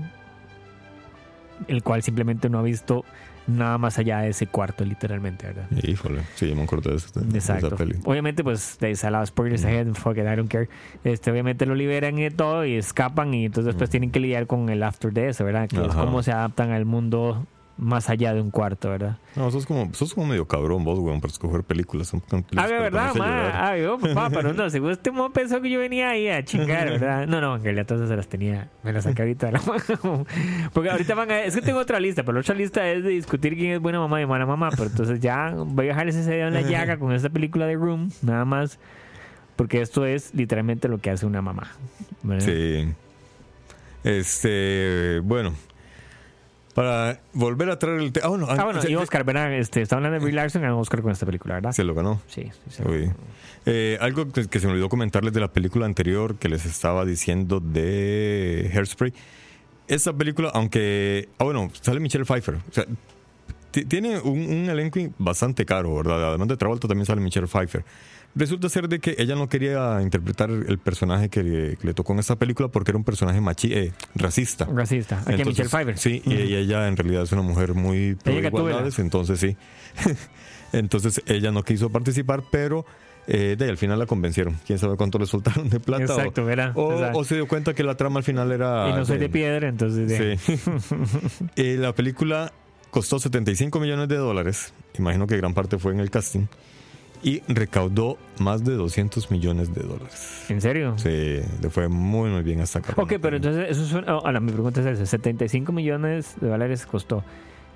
el cual simplemente no ha visto nada más allá de ese cuarto literalmente, ¿verdad? Híjole, sí, yo me acuerdo de, esa- de Exacto. esa peli. Obviamente, pues, de salado spoilers ahead, fuck it, I don't care. Este, obviamente lo liberan y todo y escapan y entonces después tienen que lidiar con el after de eso, ¿verdad? Que es cómo se adaptan al mundo más allá de un cuarto, ¿verdad? No, sos como, sos como medio cabrón vos, weón, para escoger películas. Películas Ah, verdad, ma. Ah, yo, (laughs) papá, pero no, seguro este mo pensó que yo venía ahí a chingar, ¿verdad? (laughs) No, no, en realidad entonces se las tenía, me las saqué ahorita de la mano. (laughs) Porque ahorita van a, es que tengo otra lista, pero la otra lista es de discutir quién es buena mamá y mala mamá, pero entonces ya voy a dejar ese dedo en la llaga con esta película de Room, nada más, porque esto es literalmente lo que hace una mamá. ¿verdad? Sí. Este, bueno. Para volver a traer el tema. Ah, bueno, Ah, bueno, se- y Oscar, ¿verdad? Este, está hablando de Brie Larson, ganó Oscar con esta película, ¿verdad? se lo ganó. Sí, sí, sí. Uy. Eh, algo que, que se me olvidó comentarles de la película anterior que les estaba diciendo de Hairspray. Esta película, aunque. Ah, bueno, sale Michelle Pfeiffer. O sea, ti- tiene un, un elenco bastante caro, ¿verdad? Además de Travolta también sale Michelle Pfeiffer. Resulta ser de que ella no quería interpretar el personaje que le, que le tocó en esta película porque era un personaje machi eh, racista. Racista. Aquí Entonces, Michelle Pfeiffer. Sí, y ella, en realidad es una mujer muy pro igualdades, entonces sí. (laughs) entonces ella no quiso participar, pero eh, de ahí al final la convencieron. Quién sabe cuánto le soltaron de plata. Exacto. O, O se dio cuenta que la trama al final era. y no soy de piedra, entonces... Sí. (laughs) Eh, la película costó 75 millones de dólares. Imagino que gran parte fue en el casting. Y recaudó más de 200 millones de dólares. ¿En serio? Sí, le fue muy, muy bien hasta acá. Ok, pero entonces eso suena... oh, ahora, mi pregunta es esa. 75 millones de dólares costó.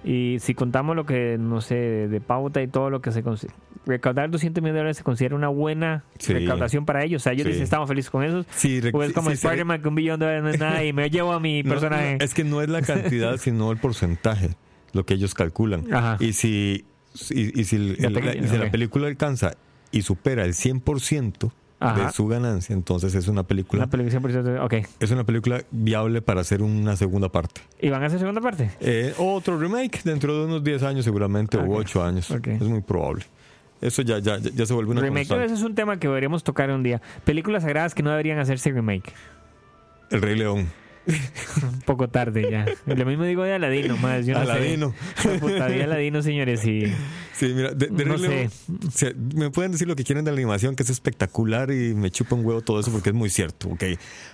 Y si contamos lo que, no sé, de, pauta y todo lo que se considera... Recaudar 200 millones de dólares se considera una buena Sí. recaudación para ellos. O sea, ellos Sí. dicen, estamos felices con eso. Sí, O es como sí, sí, Spider-Man que un billón de dólares no es nada y me (laughs) llevo a mi No, personaje. no, es que no es la cantidad, sino el porcentaje, lo que ellos calculan. Ajá. Y si, y, y si, el- La el- pequeña, y si la ok. película alcanza y supera el 100%, Ajá. de su ganancia. Entonces es una película, Una película 100%. Ok. es una película viable para hacer una segunda parte. ¿Y van a hacer segunda parte? Eh, otro remake dentro de unos 10 años seguramente, o 8 años. Es muy probable. Eso ya, ya, ya se vuelve una remake, ese es un tema que deberíamos tocar un día. Películas sagradas que no deberían hacerse remake. El Rey León. (laughs) Un poco tarde ya. Lo mismo digo de Aladino, más. Yo no Aladino. Sé. Puta Aladino, señores, y Sí, mira, de, de No sé. o sea, me pueden decir lo que quieren de la animación, que es espectacular y me chupa un huevo todo eso porque es muy cierto, ok.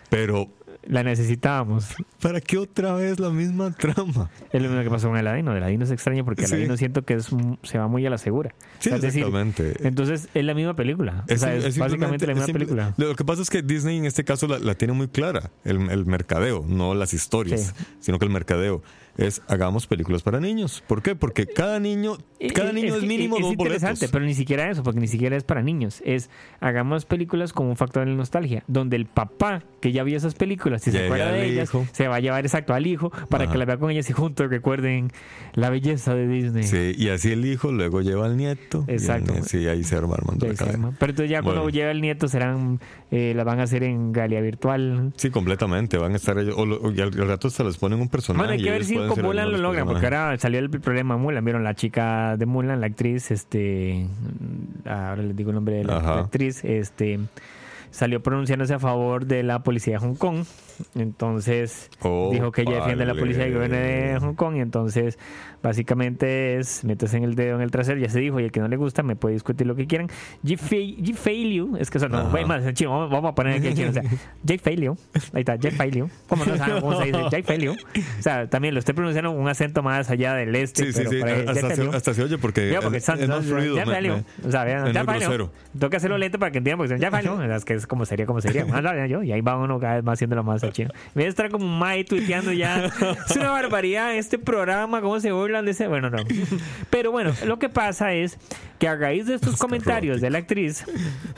Pero, la necesitábamos. ¿para qué otra vez la misma trama? Es lo mismo que pasó con Aladino. De Aladino es extraño porque Sí. Aladino siento que es, se va muy a la segura. Sí, O sea, es decir, exactamente. entonces es la misma película. O Es- sea, es, es básicamente la misma película. Lo que pasa es que Disney en este caso la, la tiene muy clara, el, el mercadeo, no las historias, Sí. sino que el mercadeo es hagamos películas para niños. ¿Por qué? Porque cada niño, cada niño es, que mínimo es dos interesante, boletos. pero ni siquiera eso, porque ni siquiera es para niños. Es hagamos películas como un factor de nostalgia, donde el papá que ya vio esas películas y se acuerda de ellas, hijo. se va a llevar exacto al hijo para Ajá. que la vea con ellas y juntos recuerden la belleza de Disney. Sí, y así el hijo luego lleva al nieto. y el Exacto. nie- sí, ahí se arma cadena. llama. Pero entonces ya cuando Bueno. lleve el nieto serán, eh, la van a hacer en realidad virtual. Sí, completamente. Van a estar ellos. O, o- y al, al rato se les ponen un personaje. Bueno, hay que y ver si con Mulan lo logran, porque ahora salió el problema Mulan. Vieron la chica de Mulan, la actriz, este, ahora les digo el nombre de la, la actriz, este, salió pronunciándose a favor de la policía de Hong Kong. Entonces Oh, dijo que ella defiende a la policía del gobierno de Hong Kong. Y entonces, básicamente es metes en el dedo en el trasero. Ya se dijo, y el que no le gusta me puede discutir lo que quieran. G. Feiliu, es que eso no, más vamos, vamos a poner aquí en chino. O sea, (laughs) Jake Feiliu, ahí está, Jake Feiliu. ¿Cómo no saben cómo se dice? Jake Feiliu. O sea, también lo estoy pronunciando un acento más allá del este. Sí, sí, pero sí. ahí, Jake Hasta, se, hasta se oye porque, Ya, porque es, son- es más son- fluido. Feiliu. me- O sea, vean, es Feiliu. grosero. Tengo que hacerlo lento para que entiendan, porque ya Feiliu. Es que es como sería, como sería. Ah, no, yo, y ahí va uno cada vez más haciéndolo más al chino. En vez de estar como Mai tuiteando ya. Es una barbaridad este programa, cómo se burlan de ese. Bueno, no. Pero bueno, lo que pasa es que a raíz de estos comentarios de la actriz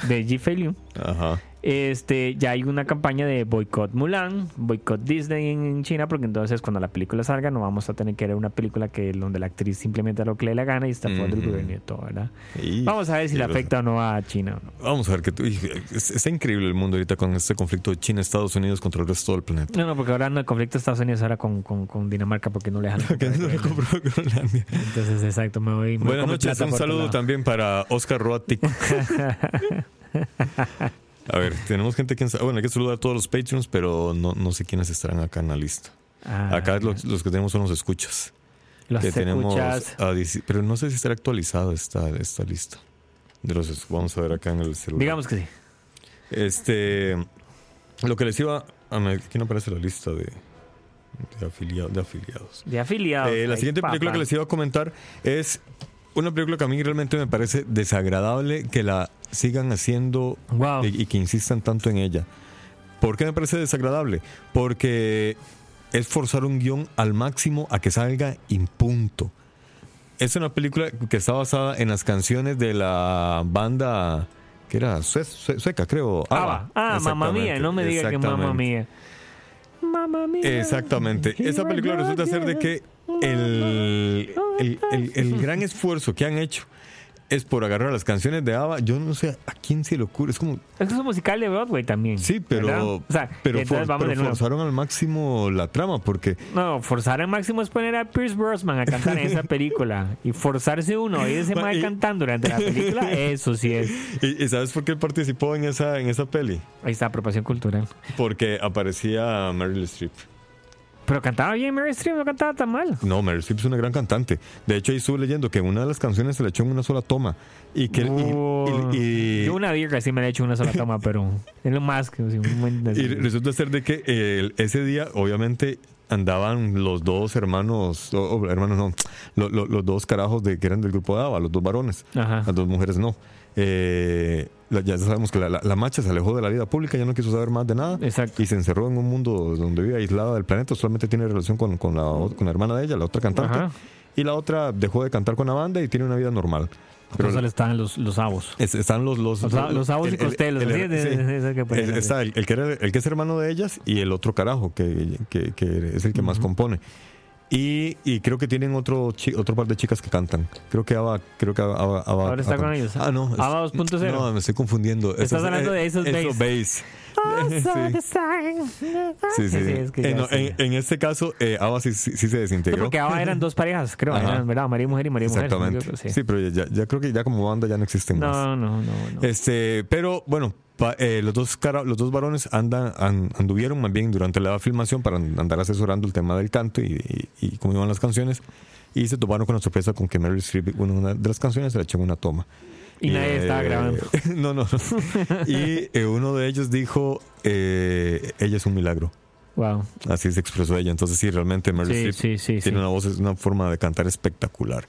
de G. Feiliu, Ajá. Este, ya hay una campaña de boicot Mulan, boicot Disney en, China, porque entonces cuando la película salga no vamos a tener que ver una película que donde la actriz simplemente lo que le dé la gana y está fuera del Ujú. gobierno y todo, ¿verdad? Y- Vamos a ver si le afecta o no a China. Vamos a ver que está increíble el mundo ahorita con este conflicto de China, Estados Unidos contra el resto del planeta. No, no, porque ahora no el conflicto de Estados Unidos ahora con, con, con Dinamarca porque no le dejan. (laughs) No lo compró Groenlandia. Entonces, exacto, me voy. me Buenas noches, un saludo también para Oscar Roatic. (laughs) A ver, tenemos gente que... Bueno, hay que saludar a todos los Patreons, pero no, no sé quiénes estarán acá en la lista. Ah, Acá los, los que tenemos son los escuchas. los que tenemos escuchas. a pero no sé si estará actualizada esta, esta lista. De los, vamos a ver acá en el celular. Digamos que sí. Este, lo que les iba... A ver, aquí no aparece la lista de, de, afilia- de afiliados. De afiliados. Eh, la siguiente película que les iba a comentar es una película que a mí realmente me parece desagradable que la sigan haciendo Wow. y, y que insistan tanto en ella. ¿Por qué me parece desagradable? Porque es forzar un guion al máximo a que salga impunto. Es una película que está basada en las canciones de la banda que era sue- sue- sueca, creo. Ah, ah, mamá mía, no me diga que mamá mía. Mamá mía. Exactamente. Esa película resulta ser de que el, el, el- el gran esfuerzo que han hecho es por agarrar las canciones de ABBA. Yo no sé a quién se le ocurre. Es como, Es que es un musical de Broadway también. sí, pero. O sea, pero, for- forzaron al máximo la trama porque No, forzar al máximo es poner a Pierce Brosnan a cantar en esa (laughs) película. Y forzarse uno Ma- mal y- cantando durante la película, (laughs) eso sí es. ¿Y, y sabes por qué participó en esa, en esa peli? Ahí está, apropiación cultural. Porque aparecía Meryl Streep. Pero cantaba bien Mary Streep, no cantaba tan mal. No, Meryl Streep es una gran cantante. De hecho, ahí estuve leyendo que una de las canciones se le echó en una sola toma. Y que. y- Uh, y- y- Yo una virga sí me la he hecho una sola toma, pero es lo más que... sí, (laughs) Y resulta ser de que eh, ese día, obviamente, andaban los dos hermanos, o- o hermanos no, lo- lo- los dos carajos de que eran del grupo de ABBA, los dos varones, Ajá. las dos mujeres no. Eh, la- ya sabemos que la, la- la macha se alejó de la vida pública, ya no quiso saber más de nada Exacto. y se encerró en un mundo donde vive aislada del planeta, solamente tiene relación con, con la, con la hermana de ella, la otra cantante, Ajá. y la otra dejó de cantar con la banda y tiene una vida normal. Pero Entonces estaban los, los avos. es- están los los, Los, los avos y el- el- costelos. está el, que era- el que es hermano de ellas y el otro carajo que, que- que es el que más compone. Y, y creo que tienen otro chi- otro par de chicas que cantan. Creo que Ava, creo que Ava, Ava- Ahora está Ava- con ellos. Ah, no. Ava 2.0. No, me estoy confundiendo. Estás hablando de Ace of Base. Base. Sí. Sí, sí. Sí, es que Eh, no, sí. en, en este caso, eh, Ava sí, sí- sí se No, desintegró. porque ahora eran dos parejas, creo. Ajá. Eran, ¿verdad? María y mujer y María y mujer. no Exactamente. sí. pero ya, ya creo que ya como banda ya no existen más. No, no, no, no. Este, pero bueno, pa- eh, los dos cara- los dos varones andan, an- anduvieron más bien durante la filmación para an- andar asesorando el tema del canto y, y- y cómo iban las canciones. Y se toparon con la sorpresa con que Meryl Streep, una de las canciones, se la echó en una toma. Y nadie estaba grabando. (laughs) No, no, no. (laughs) Y eh, uno de ellos dijo, eh, ella es un milagro. Wow. Así se expresó ella. Entonces sí, realmente Meryl Sí, Streep sí, sí, tiene una voz, es una forma de cantar espectacular.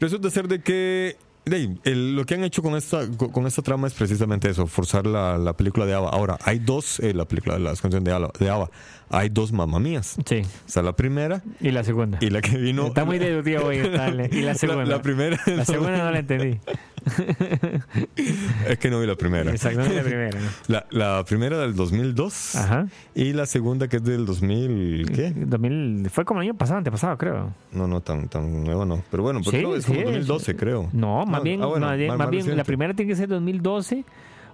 Resulta ser de que ahí, el- lo que han hecho con esta con esta trama es precisamente eso, forzar la, la película de Ava. Ahora, hay dos, eh, la película, las canciones de Ava, de Ava. Hay dos mamá mías. Sí. O sea, la primera Y la segunda. y la que vino... Está muy deductivo hoy. Y la (laughs) segunda. La, primera... La segunda no la entendí. (laughs) Es que no vi la primera. Exactamente la primera. La, la primera del 2002 Ajá. y la segunda que es del 2000... ¿Qué? 2000, fue como el año pasado, antepasado, creo. No, no, tan, tan nueva no. Pero bueno, pero Sí, es sí, como es- 2012 creo. No, más bien, ah, bueno, más bien, más- bien, la primera tiene que ser 2012,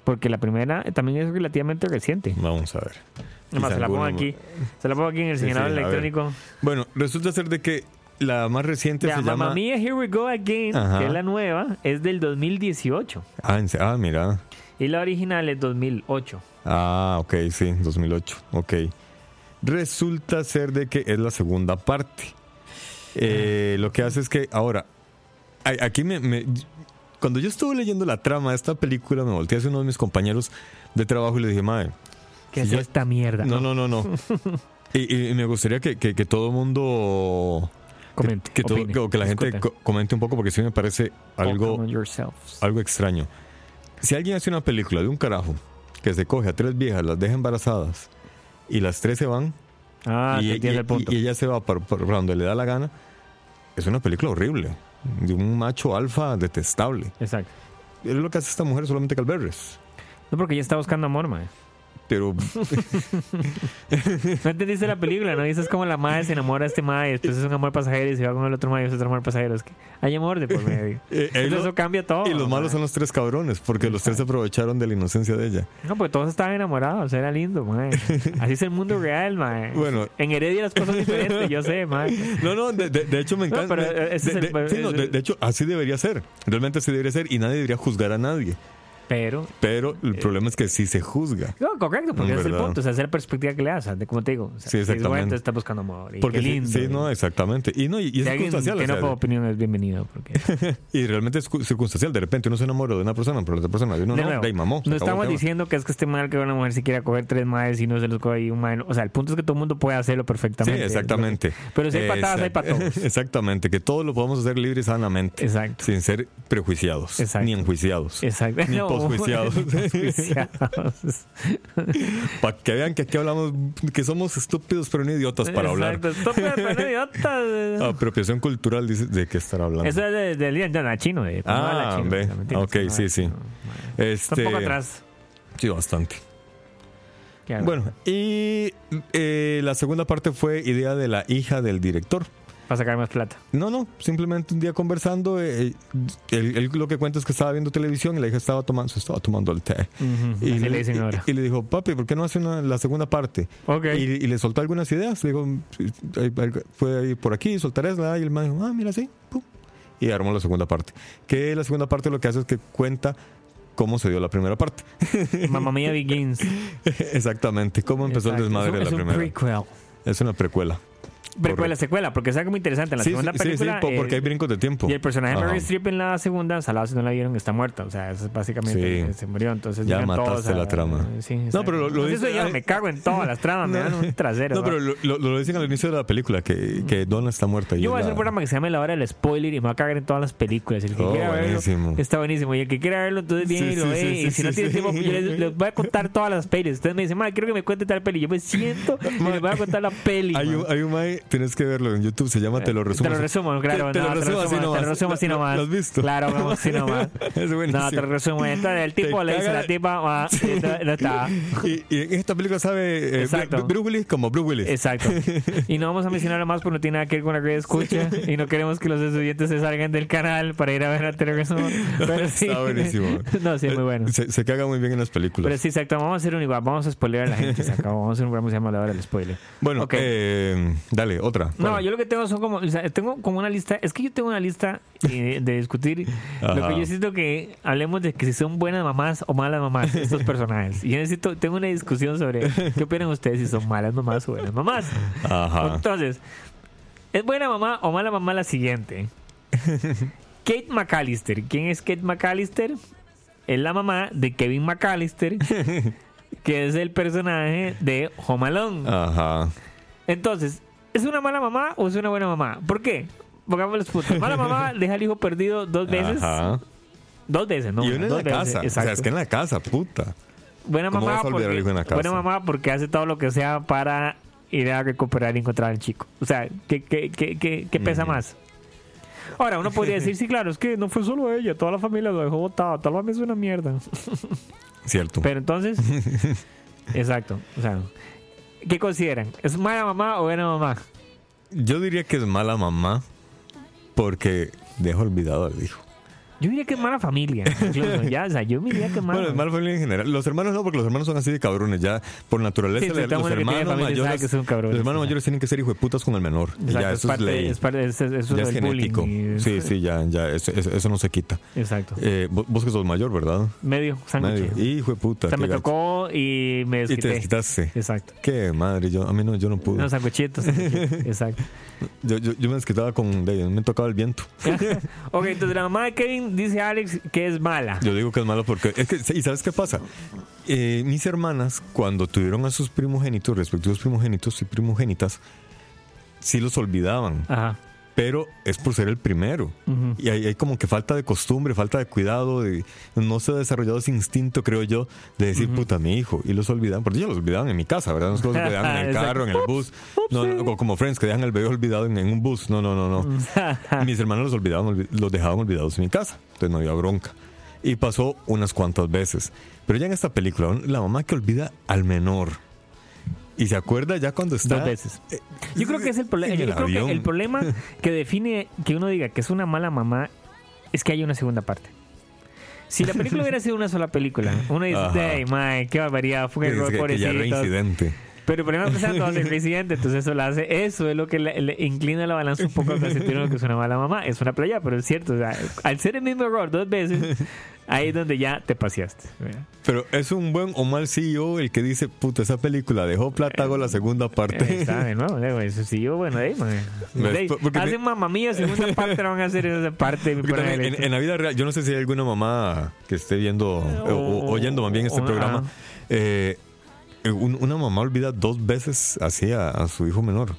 porque la primera también es relativamente reciente. Vamos a ver. Además, se la pongo aquí. Se la pongo aquí en el Sí, señalador electrónico. Bueno, resulta ser de que la más reciente Ya, se Mamma llama... Mia, Here We Go Again, Ajá. que es la nueva, es del 2018. Ah, en ah, mira. Y la original es 2008. Ah, ok, sí, 2008. Ok. Resulta ser de que es la segunda parte. Eh, lo que hace es que ahora, aquí me, me- Cuando yo estuve leyendo la trama de esta película, me volteé hacia uno de mis compañeros de trabajo y le dije, madre, ¿Qué Si es yo- esta mierda? no, no, no, no. (laughs) y, y me gustaría que, que, que todo el mundo... Comente, que, que todo- opine, que- que la gente discuta. comente un poco porque sí me parece algo... Algo extraño. Si alguien hace una película de un carajo que se coge a tres viejas, las deja embarazadas y las tres se van Ah, y, entiendo y- el punto. y ella se va para, para donde le da la gana, es una película horrible. De un macho alfa detestable. Exacto. Es lo que hace esta mujer solamente Calverres. No, porque ella está buscando amor, mae. Pero (laughs) No entendiste la película, ¿no? Dices como la madre se enamora de este madre y después es un amor pasajero y se va con el otro madre y es otro amor pasajero. Es que hay amor de por medio. (laughs) eh, Entonces eso cambia todo. y los malos son los tres cabrones, porque los tres se aprovecharon de la inocencia de ella. No, pues todos estaban enamorados, era lindo, mae. Así es el mundo real, mae. Bueno. En Heredia las cosas diferentes, yo sé, mae. No, no, de, de- de hecho me No, encanta. pero, me- ese de, es el- de- sí, no, de- de hecho, así debería ser. Realmente así debería ser y nadie debería juzgar a nadie. Pero, Pero el problema es que sí se juzga. no, correcto, porque ese es el verdad. punto, o sea, es la perspectiva que le das, de como te digo. O sea, Sí, exactamente. está buscando amor. Y Porque qué sí- lindo. sí, no, exactamente. Y no, y, es circunstancial. o tiene sea, otra opinión es bienvenido. Porque, (laughs) y realmente es cu- circunstancial. De repente uno se enamora de una persona, pero la otra persona de uno De no, nuevo, de ahí mamó. no estamos diciendo que es que esté mal que una mujer si quiera coger tres madres y no se los coge ahí un madre. O sea, el punto es que todo el mundo puede hacerlo Sí, perfectamente. exactamente. Pero si hay patadas, hay para todos. (laughs) Exactamente, que todos lo podemos hacer libre y sanamente. Exacto. Sin ser prejuiciados, Exacto. ni enjuiciados. Exacto. Ni (laughs) No, posjuiciados. (laughs) (laughs) Para que vean que aquí hablamos que somos estúpidos pero no idiotas para hablar. Exacto. Estúpido, pero no idiota. (laughs) Apropiación cultural, dice, ¿de qué estar hablando? Eso es de- del día de la chino. De, Ah, ve. mentira, Ok, no, sí, sí. no. Está Este, un poco atrás. Sí, bastante. Bueno, y eh, la segunda parte fue idea de la hija del director. Para sacar más plata. No, no, simplemente un día conversando, eh, él, él lo que cuenta es que estaba viendo televisión y la hija estaba tomando, se estaba tomando el té. Así le dicen ahora. y le dijo, papi, ¿por qué no hace una- la segunda parte? Ok. Y, y le soltó algunas ideas. Le digo, "Ay, ay, fue ahí por aquí, soltar esa. Y el man dijo, ah, mira, sí. pum. Y armó la segunda parte. Que la segunda parte lo que hace es que cuenta cómo se dio la primera parte. (laughs) Mamma Mía Begins. (laughs) Exactamente, cómo empezó Exacto. el desmadre de la primera. prequel. Es una precuela. Precuela, secuela, porque es algo muy interesante. En la Sí, segunda sí, sí, película. po- porque eh, hay brincos de tiempo. Y el personaje de Ajá. Meryl Streep en la segunda, Salado si no la vieron, está muerta. O sea, eso es básicamente Sí. se murió. Entonces Ya mataste todos a- la trama. Sí, No, pero lo- lo Pues eso yo ay- me cago en todas las tramas, me dan un (laughs) trasero. No, pero lo, lo- lo dicen al inicio de la película, que, que Donna está muerta. y Yo voy a hacer la- un programa que se llame La Hora del Spoiler y me va a cagar en todas las películas. El que Oh, quiera verlo buenísimo. está buenísimo. Y el que quiera verlo, entonces viene Sí, y lo sí, ve. sí, y sí, si no sí, tiene sí. tiempo, yo les, voy a contar todas las pelis. Ustedes me dicen, madre, quiero que me cuente tal peli. Yo me siento (laughs) y les voy a contar la peli. Hay un, tienes que verlo en YouTube, se llama Te lo resumo. Te lo resumo, claro. Te, te no, lo resumo así nomás. Te lo resumo así ¿Lo- nomás. ¿Lo has visto? Claro, vamos así (laughs) nomás. Es buenísimo. No, te lo resumo. Entonces el tipo Te le dice a la tipa, ah, (laughs) no, está. Y, y en esta película sabe eh, Bruce Willis como Bruce Willis. Exacto. Y no vamos a mencionarlo más porque no tiene nada que ver con la que escucha. Y no queremos que los estudiantes se salgan del canal para ir a ver a Teleresumo. Pero sí. Está buenísimo. (laughs) No, sí, es muy bueno. Se, se caga muy bien en las películas. Pero sí, exacto. Vamos a hacer un igual. Vamos a spoiler a la gente. Se acabó. Vamos a hacer un programa que se llama La Hora del Spoiler. bueno, Ok. eh, dale, otra. No, yo lo que tengo son como, o sea, tengo como una lista, es que yo tengo una lista eh, de discutir lo que yo siento que hablemos de que si son buenas mamás o malas mamás estos personajes. Y yo necesito, tengo una discusión sobre qué opinan ustedes si son malas mamás o buenas mamás. Ajá. Entonces, ¿es buena mamá o mala mamá la siguiente? Kate McAllister. ¿Quién es Kate McAllister? Es la mamá de Kevin McAllister, (laughs) que es el personaje de Home Alone. Ajá. Entonces, ¿es una mala mamá o es una buena mamá? ¿Por qué? Pongamos los puntos. Mala mamá (laughs) deja al hijo perdido dos veces. Ajá. Dos veces, ¿no? y uno en la veces, casa. O Exacto. sea, es que en la casa, puta. buena ¿cómo mamá porque, al hijo en la casa? buena mamá porque hace todo lo que sea para ir a recuperar y encontrar al chico. O sea, ¿qué, qué, qué, qué, qué pesa más? Ahora, uno podría decir, sí, (laughs) claro, es que no fue solo ella, toda la familia lo dejó botado, tal vez es una mierda. Cierto. Pero entonces, (laughs) exacto. O sea, ¿qué consideran? ¿Es mala mamá o buena mamá? Yo diría que es mala mamá porque deja olvidado al hijo. Yo diría que es mala familia. Incluso, ya, o sea, yo diría que es mala. Bueno, es mala familia en general. Los hermanos no, porque los hermanos son así de cabrones. Ya por naturaleza, Sí, le- los hermanos mayores, que son cabrones, los hermanos mayores tienen que ser hijo de putas con el menor. Exacto, ya, es eso es parte, ley. es parte, es, es- eso ya es genético. y- Sí, sí, ya, ya. Eso, no se quita. Exacto. Eh, vos, que sos mayor, ¿verdad? Medio sándwich. Hijo de puta. O sea, me gacho. tocó y me Y te desquité. desquitaste. Exacto. Qué madre, yo, a mí no, yo no pude. Unos sanguchitos. (laughs) Exacto. Yo, yo, yo me desquitaba con de, me tocaba el viento. (laughs) ok, entonces la mamá de Kevin dice Alex que es mala. Yo digo que es malo porque es que y sabes qué pasa. Eh, mis hermanas cuando tuvieron a sus primogénitos, respectivos primogénitos y primogénitas, sí los olvidaban, Ajá. Pero es por ser el primero. Ujú. Y hay, hay como que falta de costumbre, falta de cuidado, de, no se ha desarrollado ese instinto, creo yo, de decir, puta, mi hijo. Y los olvidaban, porque ellos los olvidaban en mi casa, ¿verdad? No los olvidaban en el (laughs) carro, en el bus. No, no, como Friends, que dejan el bebé olvidado en, en un bus. No, no, no, no. (laughs) Mis hermanos los olvidaban, olvi- los dejaban olvidados en mi casa. Entonces no había bronca. Y pasó unas cuantas veces. Pero ya en esta película, la mamá que olvida al menor. Y se acuerda ya cuando está. Dos veces. Yo creo que es el problema. Yo el creo avión. que el problema que define que uno diga que es una mala mamá es que hay una segunda parte. Si la película hubiera sido una sola película, uno dice, hey, mae, qué barbaridad, fue un error, que- que ya pobrecito. reincidente. Pero el problema es que sean todos el reincidente, entonces eso lo hace, eso es lo que le, le inclina la balanza un poco hacia sentir lo que es una mala mamá. Es una playa, pero es cierto, o sea, al ser el mismo error dos veces, ahí es donde ya te paseaste. Pero es un buen o mal CEO el que dice, puta, esa película dejó plata, hago la segunda parte. Está, de nuevo, eso sí, yo, bueno, ahí, hacen mamá mía, segunda (laughs) parte van a hacer esa parte. también en, en la vida real, yo no sé si hay alguna mamá que esté viendo o, o- O- oyendo más bien este programa. eh, un- una mamá olvida dos veces así a, a su hijo menor.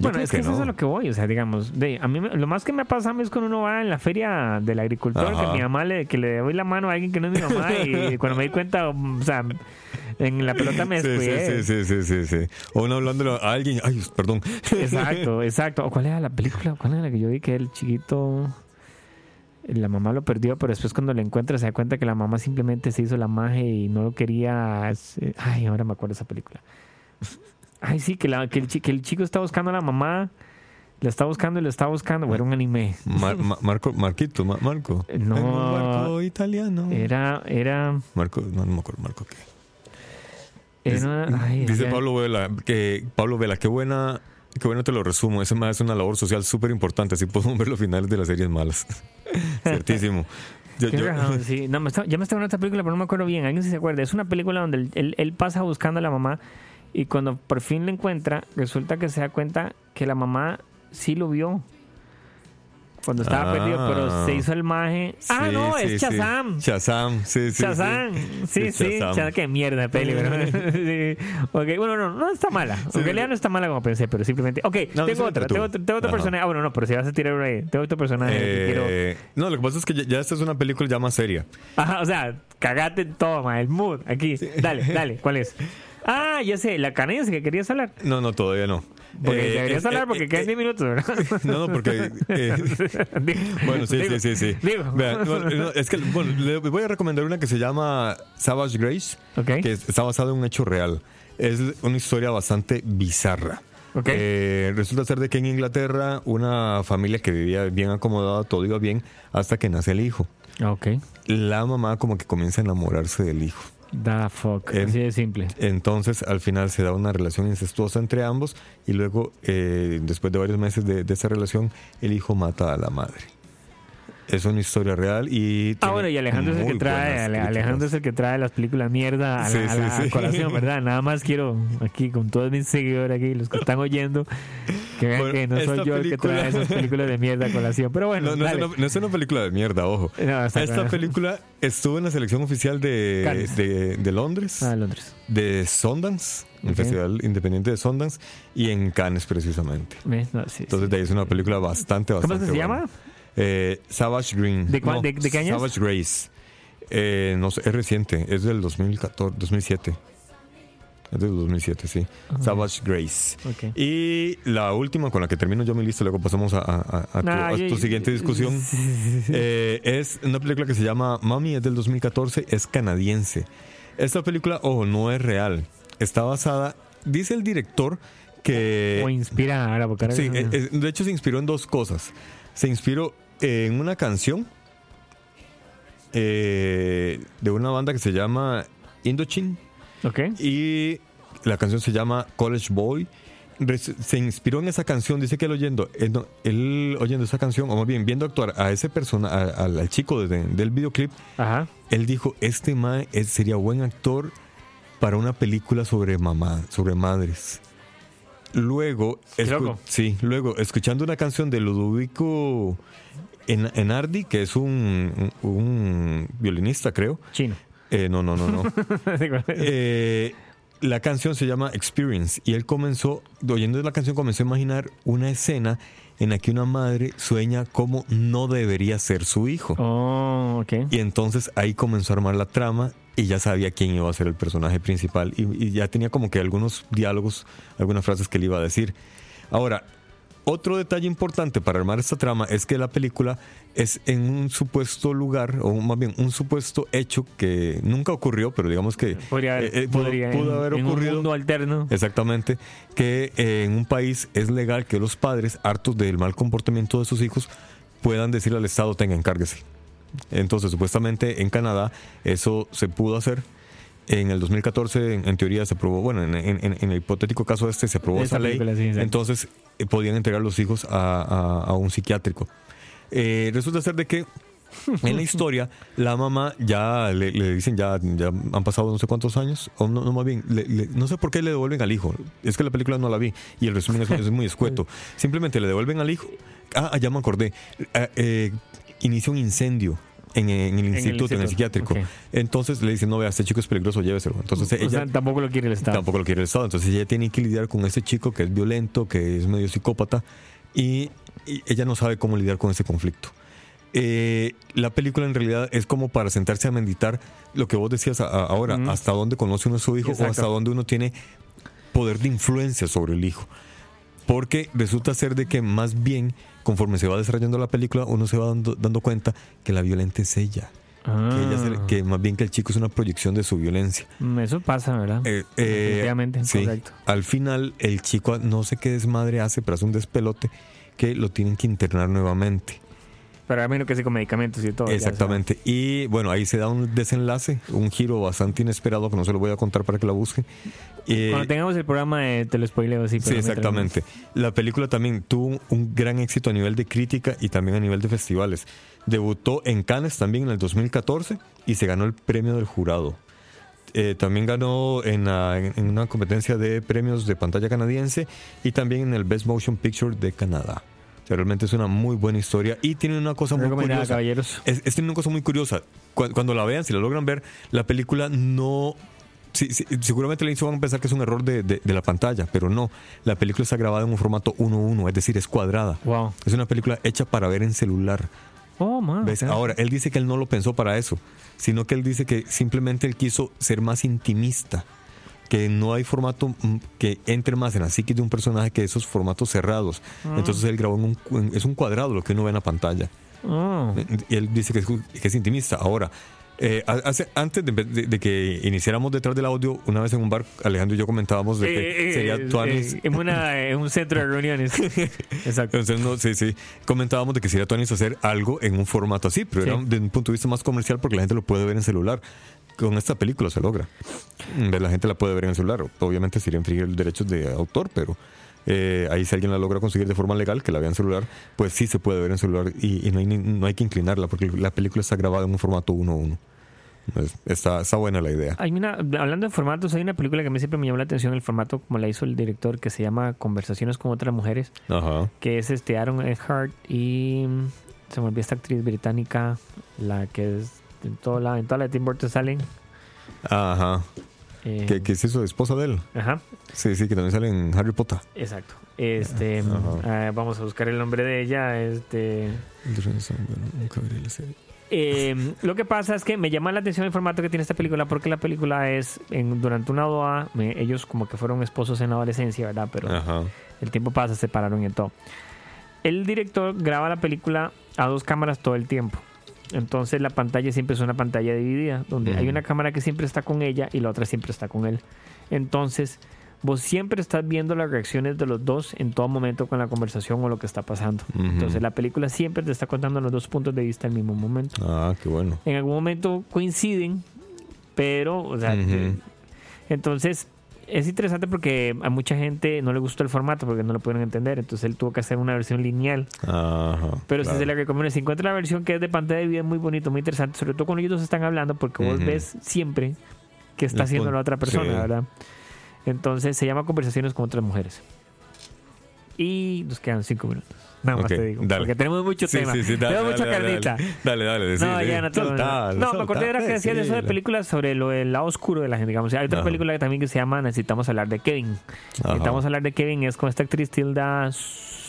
Bueno, es que, eso no. es a lo que voy, o sea, digamos, de, a mí lo más que me pasa a mí es cuando uno va en la feria del agricultor, Ajá. que mi mamá le, que le doy la mano a alguien que no es mi mamá y (laughs) cuando me di cuenta, o sea, en la pelota me descuidé. sí, sí, sí, sí. O uno hablándole a alguien, ay, perdón. Exacto, (laughs) exacto. ¿O ¿Cuál era la película? ¿Cuál era la que yo vi que el chiquito... La mamá lo perdió, pero después cuando lo encuentra se da cuenta que la mamá simplemente se hizo la magia y no lo quería. Ay, ahora me acuerdo de esa película. Ay, sí, que, la- que, el, chi- que el chico está buscando a la mamá, la está buscando y lo está buscando. O era un anime. Mar- Ma- Marco, Marquito, Ma- Marco. No. En un barco italiano. Era, era, Marco, no, no me acuerdo, Marco qué. era ay, Dice era- Pablo Vela que Pablo Vela, qué buena, qué bueno te lo resumo. Ese más es una labor social súper importante. Así podemos ver los finales de las series malas. (laughs) Ciertísimo. Yo- (laughs) sí. No, me está- ya me está viendo esta película, pero no me acuerdo bien. ¿Alguien se acuerda? Es una película donde él, él- él pasa buscando a la mamá y cuando por fin la encuentra, resulta que se da cuenta que la mamá sí lo vio. Cuando estaba Ah. perdido, pero se hizo el maje. ah, Sí, no, sí, es sí. Shazam. Shazam, sí, sí. Shazam, sí, (laughs) sí. Shazam, qué mierda de peli, (laughs) sí. Ok, bueno, no, no está mala. En realidad no está mala como pensé, pero simplemente. Ok, No, sí tengo otra, tengo, otro- tengo otro personaje. Ah, bueno, no, pero si vas a tirar uno ahí, tengo otro personaje que quiero. Eh, no, lo que pasa es que ya, ya esta es una película ya más seria. Ajá, o sea, cagate en todo, ma, el mood aquí. Dale, dale, ¿cuál es? (laughs) Ah, ya sé, la canadiense que querías hablar. No, no, todavía no. Porque Eh, deberías eh, hablar eh, porque quedan eh, 10 minutos, ¿verdad? (laughs) No, no, porque. eh, (laughs) bueno, sí, digo, sí, sí, sí. Digo. Vean, bueno, no, es que, bueno, le voy a recomendar una que se llama Savage Grace, Ok. que es- está basada en un hecho real. Es una historia bastante bizarra. Ok. Eh, resulta ser de que en Inglaterra una familia que vivía bien acomodada, todo iba bien, hasta que nace el hijo. Ok. La mamá como que comienza a enamorarse del hijo. Da fuck. Eh, Así de simple. Entonces, al final se da una relación incestuosa entre ambos y luego, eh, después de varios meses de, de esa relación, el hijo mata a la madre. Es una historia real y... Ah, bueno, y Alejandro es el que trae. Alejandro es el que trae las películas mierda a la, Sí, a sí, la sí. colación, ¿verdad? (laughs) Nada más quiero aquí con todos mis seguidores aquí, los que están oyendo, que vean Bueno, que no soy yo el que trae película- esas películas de mierda a colación. Pero bueno, No, no es dale. una, no es una película de mierda, ojo. No, Esta claro. película estuvo en la selección oficial de, de, de Londres, Ah, Londres. de Sundance, el Ok. Festival Independiente de Sundance, y en Cannes precisamente. No, sí, Entonces, sí. de ahí es una película bastante, ¿Cómo es bastante que se buena. llama? Eh, Savage Green. ¿De cuál- de- de qué año? Savage Grace. Eh, no sé, es reciente, es del 2014, 2007. Es del 2007, sí. Savage Grace. Y la última con la que termino yo mi lista, luego pasamos a, a- a- a tu, Nah, a yo- tu siguiente discusión. (laughs) Eh, es una película que se llama Mami, es del 2014, es canadiense. Esta película, ojo, no es real. Está basada, dice el director que... o inspira ahora, porque ahora Sí, de hecho se inspiró en dos cosas. Se inspiró en una canción eh, de una banda que se llama Indochine Ok. y la canción se llama College Boy. Se inspiró en esa canción, dice que él oyendo, él, oyendo esa canción, o más bien viendo actuar a ese persona, a- al, al chico de- del videoclip, Ajá. él dijo, este mae es- sería buen actor para una película sobre mamá, sobre madres. Luego, escu- sí, luego escuchando una canción de Ludovico En- Enardi, que es un, violinista, creo. Chino. Eh, no, no, no, no. (laughs) Eh, la canción se llama Experience y él comenzó, oyendo la canción, comenzó a imaginar una escena en la que una madre sueña cómo no debería ser su hijo. oh, ok. Y entonces ahí comenzó a armar la trama y ya sabía quién iba a ser el personaje principal y, y ya tenía como que algunos diálogos, algunas frases que le iba a decir. Ahora, otro detalle importante para armar esta trama es que la película es en un supuesto lugar, o más bien un supuesto hecho que nunca ocurrió, pero digamos que Podría, eh, eh, pudo, podría pudo en- haber en ocurrido. un mundo alterno. Exactamente, que eh, en un país es legal que los padres, hartos del mal comportamiento de sus hijos, puedan decirle al Estado, tenga, encárguese. Entonces, supuestamente en Canadá eso se pudo hacer. En el 2014, en, en teoría, se aprobó, bueno, en, en- en- en el hipotético caso este, se aprobó esa ley. sí. Entonces, eh, podían entregar los hijos a, a- a un psiquiátrico. Eh, resulta ser de que en la (laughs) historia, la mamá ya le, le dicen, ya, ya han pasado no sé cuántos años, o no, no más bien, le- le- no sé por qué le devuelven al hijo. Es que la película no la vi y el resumen es, es muy escueto. (laughs) Simplemente le devuelven al hijo. Ah, ya me acordé. Ah, eh, inicia un incendio. En, en el instituto, en el instituto, psiquiátrico. Entonces le dicen, no, vea, este chico es peligroso, lléveselo. Entonces O ella sea, tampoco lo quiere el Estado. tampoco lo quiere el Estado. Entonces ella tiene que lidiar con ese chico que es violento, que es medio psicópata, y, y ella no sabe cómo lidiar con ese conflicto. Eh, la película en realidad es como para sentarse a meditar lo que vos decías a- a- ahora, hasta dónde conoce uno a su hijo o hasta dónde uno tiene poder de influencia sobre el hijo. Porque resulta ser de que más bien, conforme se va desarrollando la película, uno se va dando, dando cuenta que la violenta es ella. Ah, Que, ella se- que más bien que el chico es una proyección de su violencia. mm, Eso pasa, ¿verdad? Eh, eh, Definitivamente, sí. correcto. Al final, el chico no sé qué desmadre hace, pero hace un despelote que lo tienen que internar nuevamente. Pero a menos que sea con medicamentos y todo. ya Exactamente. Y bueno, ahí se da un desenlace, un giro bastante inesperado que no se lo voy a contar para que la busquen. Eh. Cuando tengamos el programa, eh, te lo spoileo así. Sí, exactamente. La película también tuvo un gran éxito a nivel de crítica y también a nivel de festivales. Debutó en Cannes también en el 2014 y se ganó el premio del jurado. Eh, también ganó en, la- en una competencia de premios de pantalla canadiense y también en el Best Motion Picture de Canadá. Sea, realmente es una muy buena historia y tiene una cosa muy curiosa. caballeros. Es, es tiene una cosa muy curiosa. Cu- Cuando, la vean, si la logran ver, la película no. sí, sí, seguramente al inicio van a pensar que es un error de, de- de la pantalla, pero no. La película está grabada en un formato 1-1, es decir, es cuadrada. Wow. Es una película hecha para ver en celular. Oh, man. ¿Ves? Ahora, él dice que él no lo pensó para eso, sino que él dice que simplemente él quiso ser más intimista. Que no hay formato mm, que entre más en la psique de un personaje que esos formatos cerrados. Mm. Entonces él grabó en un, en- es un cuadrado lo que uno ve en la pantalla. Oh. Y él dice que es, que es intimista. Ahora, eh, hace- antes de, de- de que iniciáramos detrás del audio, una vez en un bar, Alejandro y yo comentábamos de que Eh, eh, sería eh, Tuanis. eh, en, una, en un centro de reuniones. (laughs) Exacto. Entonces, no, sí, sí. Comentábamos de que sería Tuanis hacer algo en un formato así, pero Sí. era de un punto de vista más comercial porque la gente lo puede ver en celular. Con esta película se logra. Mm, La gente la puede ver en el celular. Obviamente sería infringir derechos de autor, pero eh, ahí si alguien la logra conseguir de forma legal, que la vea en celular, pues sí se puede ver en celular y, y no, hay, no hay que inclinarla porque la película está grabada en un formato 1-1. Pues, Está, está buena la idea. Hay una, hablando de formatos, hay una película que a mí siempre me llamó la atención el formato como la hizo el director que se llama Conversaciones con otras mujeres, Ajá. que es este Aaron Eckhart y mm, se me olvidó esta actriz británica, la que es en toda la, en toda la de Tim Burton salen. Ajá. eh, ¿Qué, qué es eso? ¿Esposa de él? Ajá, Sí, sí, que también sale en Harry Potter. exacto. Este, ah, vamos a buscar el nombre de ella. Este. Eh, lo que pasa es que me llama la atención el formato que tiene esta película porque la película es en, durante una boda, ellos como que fueron esposos en la adolescencia, ¿verdad? Pero Ajá. el tiempo pasa, se separaron y todo. El director graba la película a dos cámaras todo el tiempo. Entonces la pantalla siempre es una pantalla dividida, donde hay una cámara que siempre está con ella y la otra siempre está con él. Entonces vos siempre estás viendo las reacciones de los dos en todo momento con la conversación o lo que está pasando. Entonces la película siempre te está contando los dos puntos de vista al mismo momento Ah, qué bueno. en algún momento coinciden, pero, o sea, entonces es interesante porque a mucha gente no le gustó el formato porque no lo pudieron entender, entonces él tuvo que hacer una versión lineal, Ajá. pero si claro. se le recomienda, si encuentra la versión que es de pantalla de video, es muy bonito, muy interesante, sobre todo cuando ellos dos están hablando, porque vos ves siempre qué está haciendo la otra persona, sí. ¿verdad? Entonces se llama Conversaciones con otras mujeres. Y nos quedan cinco minutos. Nada más Ok, te digo. dale. Porque tenemos mucho Sí, tema. sí, sí, dale, tenemos mucha dale, dale, carnita. Dale, dale, dale. No, ya no todo. Soltalo, No, me acordé ahora que decías de eso de películas sobre lo del lado oscuro de la gente. Digamos, hay otra Ajá. película que también que se llama Necesitamos hablar de Kevin. Ajá. Necesitamos hablar de Kevin es con esta actriz Tilda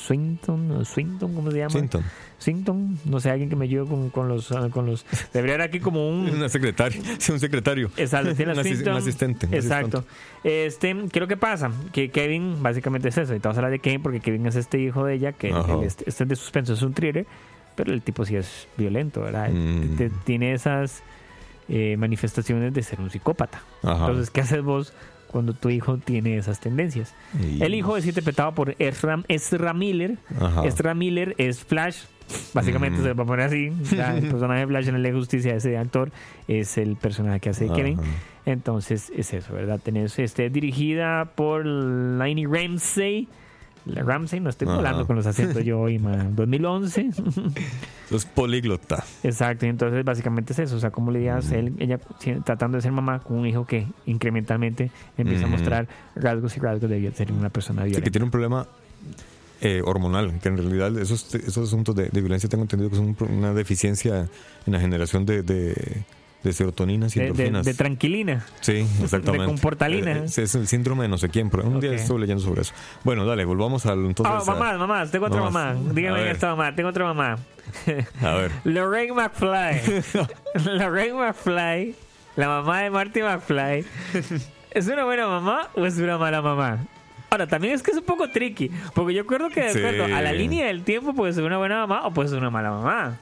Swinton, Swinton, ¿cómo se llama? Swinton. Swinton, no sé, alguien que me ayude con, con los, ah, con los. Debería haber aquí como un. (laughs) Una secretaria. (laughs) Sí, un secretario. Exacto, tiene Swinton. un asistente. un Exacto. Este, ¿qué es lo que pasa? Que Kevin básicamente es eso. Y te vas a hablar de Kevin porque Kevin es este hijo de ella, que él es, este es de suspenso, es un thriller, pero el tipo sí es violento, ¿verdad? Mm. Te- tiene esas eh, manifestaciones de ser un psicópata. Ajá. Entonces, ¿qué haces vos cuando tu hijo tiene esas tendencias? Y- El hijo es interpretado por Ezra, Ezra Miller. Ajá. Ezra Miller es Flash. Básicamente Mm. se va a poner así. (laughs) Ya, el personaje de Flash en la Ley de Justicia, ese actor, es el personaje que hace de Kevin. Ajá. Entonces es eso, ¿verdad? Tenés este, dirigida por Lainey Ramsey. La Ramsey, no estoy volando con los acentos yo hoy, man. 2011. Es políglota. Exacto, y entonces básicamente es eso, o sea, cómo lidias él, ella tratando de ser mamá con un hijo que incrementalmente empieza a mostrar rasgos y rasgos de ser una persona Sí, que violenta. tiene un problema eh, hormonal, que en realidad esos, esos asuntos de, de violencia tengo entendido que son una deficiencia en la generación de, de, de serotoninas y De, de- endorfinas. de tranquilina. Sí, (laughs) exactamente. de comportalina. Eh, Es, el síndrome de no sé quién, pero un día Ok. estuve leyendo sobre eso. Bueno, dale, volvamos al entonces. Ah, a- mamás, mamás, tengo otra mamá. Dígame esta mamá, tengo otra mamá. (laughs) A ver. Lorraine McFly. (laughs) Lorraine McFly, la mamá de Marty McFly. ¿Es una buena mamá o es una mala mamá? Ahora, también es que es un poco tricky, porque yo creo que de Sí. acuerdo a la línea del tiempo puede ser una buena mamá o puede ser una mala mamá.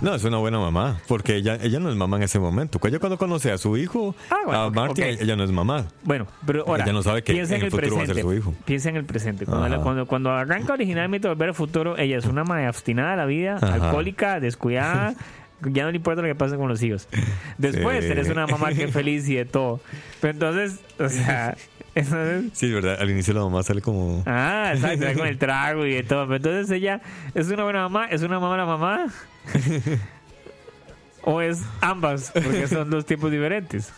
No, es una buena mamá, porque ella, ella no es mamá en ese momento. Ella cuando conoce a su hijo, Ah, bueno, a Marty, ok. ella no es mamá. Bueno, pero ahora Ella no sabe que piensa en en el futuro va a ser presente. su hijo. Piensa en el presente. Cuando, la- cuando, cuando arranca originalmente Volver al Futuro, ella es una madre obstinada de la vida, Ajá. alcohólica, descuidada. (laughs) Ya no le importa lo que pase con los hijos. Después Sí. eres una mamá que es feliz y de todo. Pero entonces, o sea, (laughs) entonces, Sí, verdad. Al inicio la mamá sale como. Ah, exacto, con el (laughs) trago y de todo. Pero entonces ella es una buena mamá, es una mala mamá. (laughs) o es ambas, porque son dos tiempos diferentes.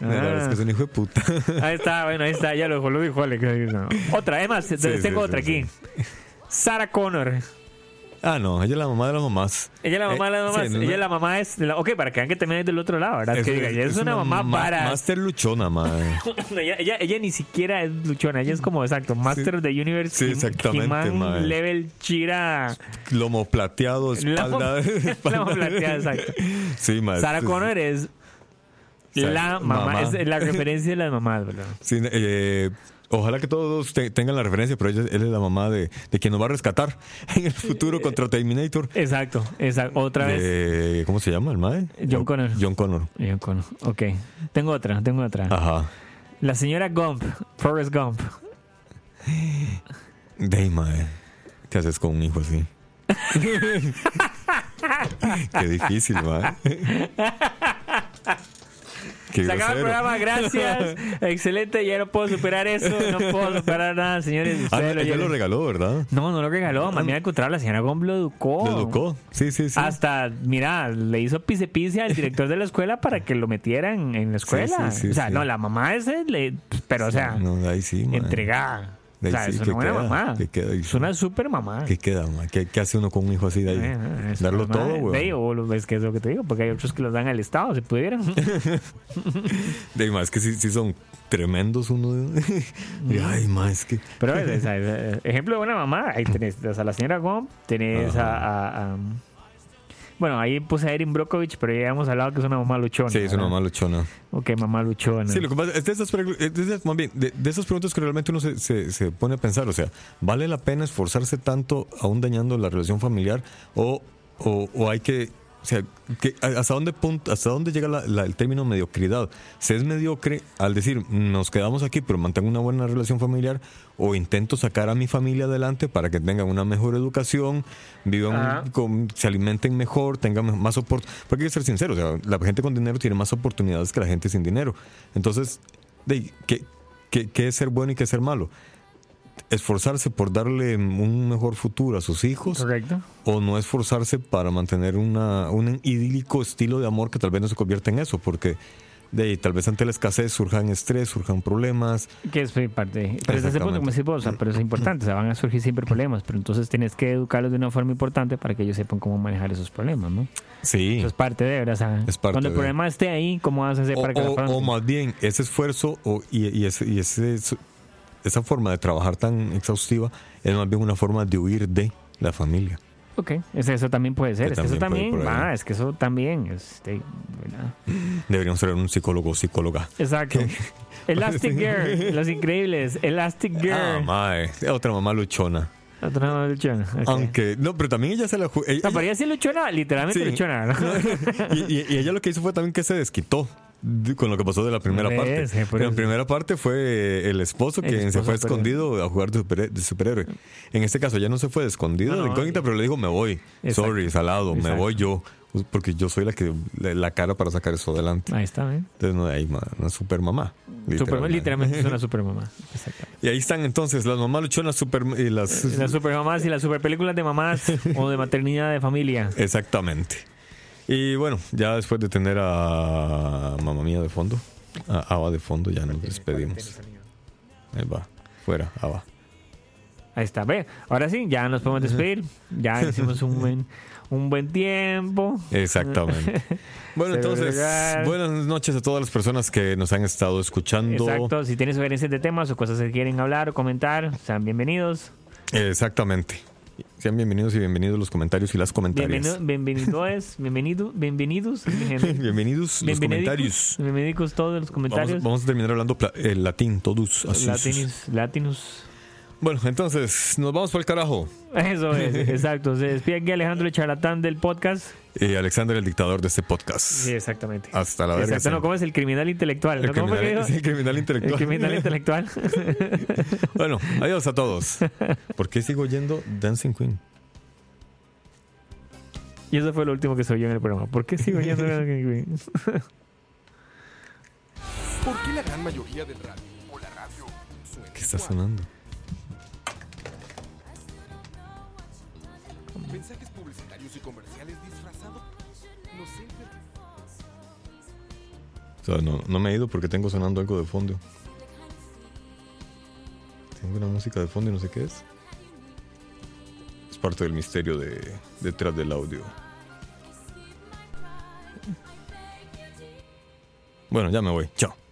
Es que es un hijo de puta. Ah, (laughs) Ahí está, bueno, ahí está, ya lo, lo dijo Alex. Otra, además, sí, tengo sí, otra sí, aquí. Sarah Connor. Ah, no, ella es la mamá de las mamás. Ella es la mamá de las Eh, mamás. sí, no, ella no. es la mamá es. de la- ok, para que vean que también es del otro lado, ¿verdad? que diga, ella es, una, mamá ma- para. Master luchona, madre. (laughs) ella, ella, ella ni siquiera es luchona, ella es como exacto, Master of the Universe. Sí, exactamente, mae. level Chira. Lomo plateado, (laughs) espalda. (laughs) Lomo- plateado, exacto. Sí, madre. Sarah Connor es la mamá, mamá. es la referencia de las mamás, ¿verdad? Sí, eh, ojalá que todos te- tengan la referencia, pero ella, él es la mamá de, de quien nos va a rescatar (laughs) en el futuro contra Terminator. Exacto, exacto. Otra vez. ¿Cómo se llama el mae? John Connor. John Connor. Yo con- Ok. Tengo otra, tengo otra. Ajá. La señora Gump, Forrest Gump. De mae. ¿Qué haces con un hijo así? (laughs) Qué difícil, mae. Qué Se acaba el programa, gracias. (laughs) Excelente, ya no puedo superar eso. No puedo superar nada, señores. Ah, lo ella lo regaló, ¿verdad? No, no lo regaló. Más bien al contrario, la señora Gump lo educó. Lo educó. Sí, sí, sí. Hasta, mira, le hizo pise pise al director de la escuela para que lo metieran en la escuela. sí, sí, o sea, no, la mamá ese, le, pero o sea, No, ahí entregada. De O sea, sí, es ¿qué una buena queda? mamá. ¿Qué queda? Es una super mamá. ¿Qué queda, mae? ¿Qué, qué hace uno con un hijo así de ahí? Darlo todo, mamá. güey. O es que es lo que te digo, porque hay otros que los dan al Estado, si pudieran. (laughs) De es que sí, sí son tremendos uno de... (laughs) ay, es que... Pero, eh, (laughs) ejemplo de una mamá, ahí tenés a la señora Gomp, tenés a, a- a- Bueno, ahí puse a Erin Brockovich, pero ya hemos hablado que es una mamá luchona. Sí, es una ¿verdad? mamá luchona. Ok, mamá luchona. Sí, lo que pasa es de esas, esas- más bien, de, de esas preguntas que realmente uno se, se, se pone a pensar, o sea, ¿vale la pena esforzarse tanto aún dañando la relación familiar o, o, o hay que, o sea, que, ¿hasta dónde, punto, hasta dónde llega la- la- el término mediocridad? ¿Se es mediocre al decir, nos quedamos aquí pero mantengo una buena relación familiar o intento sacar a mi familia adelante para que tengan una mejor educación, vivan, con- se alimenten mejor, tengan más soporte? Porque hay que ser sincero, o sea, la gente con dinero tiene más oportunidades que la gente sin dinero. Entonces, de, ¿qué, qué, qué es ser bueno y qué es ser malo? ¿Esforzarse por darle un mejor futuro a sus hijos? Correcto. ¿O no esforzarse para mantener una, un idílico estilo de amor que tal vez no se convierta en eso? Porque de ahí, tal vez ante la escasez surjan estrés, surjan problemas. Que es parte. Pero desde ese punto, como decís vos, pero es importante, o sea, van a surgir siempre problemas, pero entonces tienes que educarlos de una forma importante para que ellos sepan cómo manejar esos problemas, ¿no? Sí. Eso es parte de, ¿verdad? O sea, Es parte cuando el de. problema esté ahí, ¿cómo vas a hacer O, para que lo o- afronten? o más bien, ese esfuerzo o, y, y ese, y ese- esa forma de trabajar tan exhaustiva es más bien una forma de huir de la familia. Ok, es- eso también puede ser. Que es que eso también es que eso también, este. Deberíamos ser un psicólogo o psicóloga. Exacto. (laughs) Elastic (laughs) Girl, Los Increíbles, Elastic Girl. Ah, otra mamá luchona. Otra mamá luchona. Aunque, no, pero también ella se la ella- No, pero ella sí luchona, literalmente Sí. luchona. ¿no? (laughs) y, y- y ella lo que hizo fue también que se desquitó de- con lo que pasó de la primera ¿Ves? parte. Eh, En la primera parte fue el esposo El quien se fue escondido a jugar de, superhéroe. En este caso ya no se fue de escondido No, de no, incógnita, pero le dijo me voy. Exacto. Sorry, salado, me voy yo. Porque yo soy la que la, la cara para sacar eso adelante. Ahí está, ¿eh? Entonces no hay ma- una super mamá. Super- literalmente es una (laughs) super mamá. Y ahí están entonces las mamás luchonas super y las Las super mamás y las super películas de mamás (laughs) o de maternidad de familia. Exactamente. Y bueno, ya después de tener a mamá mía de fondo, a Ava de fondo, ya nos despedimos. Ahí va, fuera, Ava. Ahí está, ve. Ahora sí, ya nos podemos despedir. Ya hicimos un buen, (laughs) un buen tiempo. Exactamente. (laughs) Bueno, entonces, buenas noches a todas las personas que nos han estado escuchando. Exacto. Si tienen sugerencias de temas o cosas que quieren hablar o comentar, sean bienvenidos. Exactamente. Sean bienvenidos y bienvenidos los comentarios y las comentarias. Bienvenido, bienvenidos, bienvenido, bienvenidos. bienvenidos los comentarios. Bienvenidos todos los comentarios. Vamos, vamos a terminar hablando el latín, todos. Latinus, Latinus. Bueno, entonces, nos vamos para el carajo. Eso es, (laughs) exacto. Se despide aquí Alejandro el charlatán del podcast. Y Alexander, el dictador de este podcast. Sí, exactamente. Hasta la verga. Exacto, no. ¿cómo es el criminal intelectual? El ¿no? ¿Cómo dijo? el criminal (laughs) intelectual. El criminal (laughs) intelectual. Bueno, adiós a todos. ¿Por qué sigo yendo Dancing Queen? y eso fue lo último que se oyó en el programa. ¿Por qué sigo yendo a ¿Por qué la gran mayoría del radio o la radio suena ¿Qué está sonando? Mensajes publicitarios y comerciales. No no, no me he ido porque tengo sonando algo de fondo. Tengo una música de fondo y no sé qué es. Es parte del misterio de detrás del audio. Bueno, ya me voy. Chao.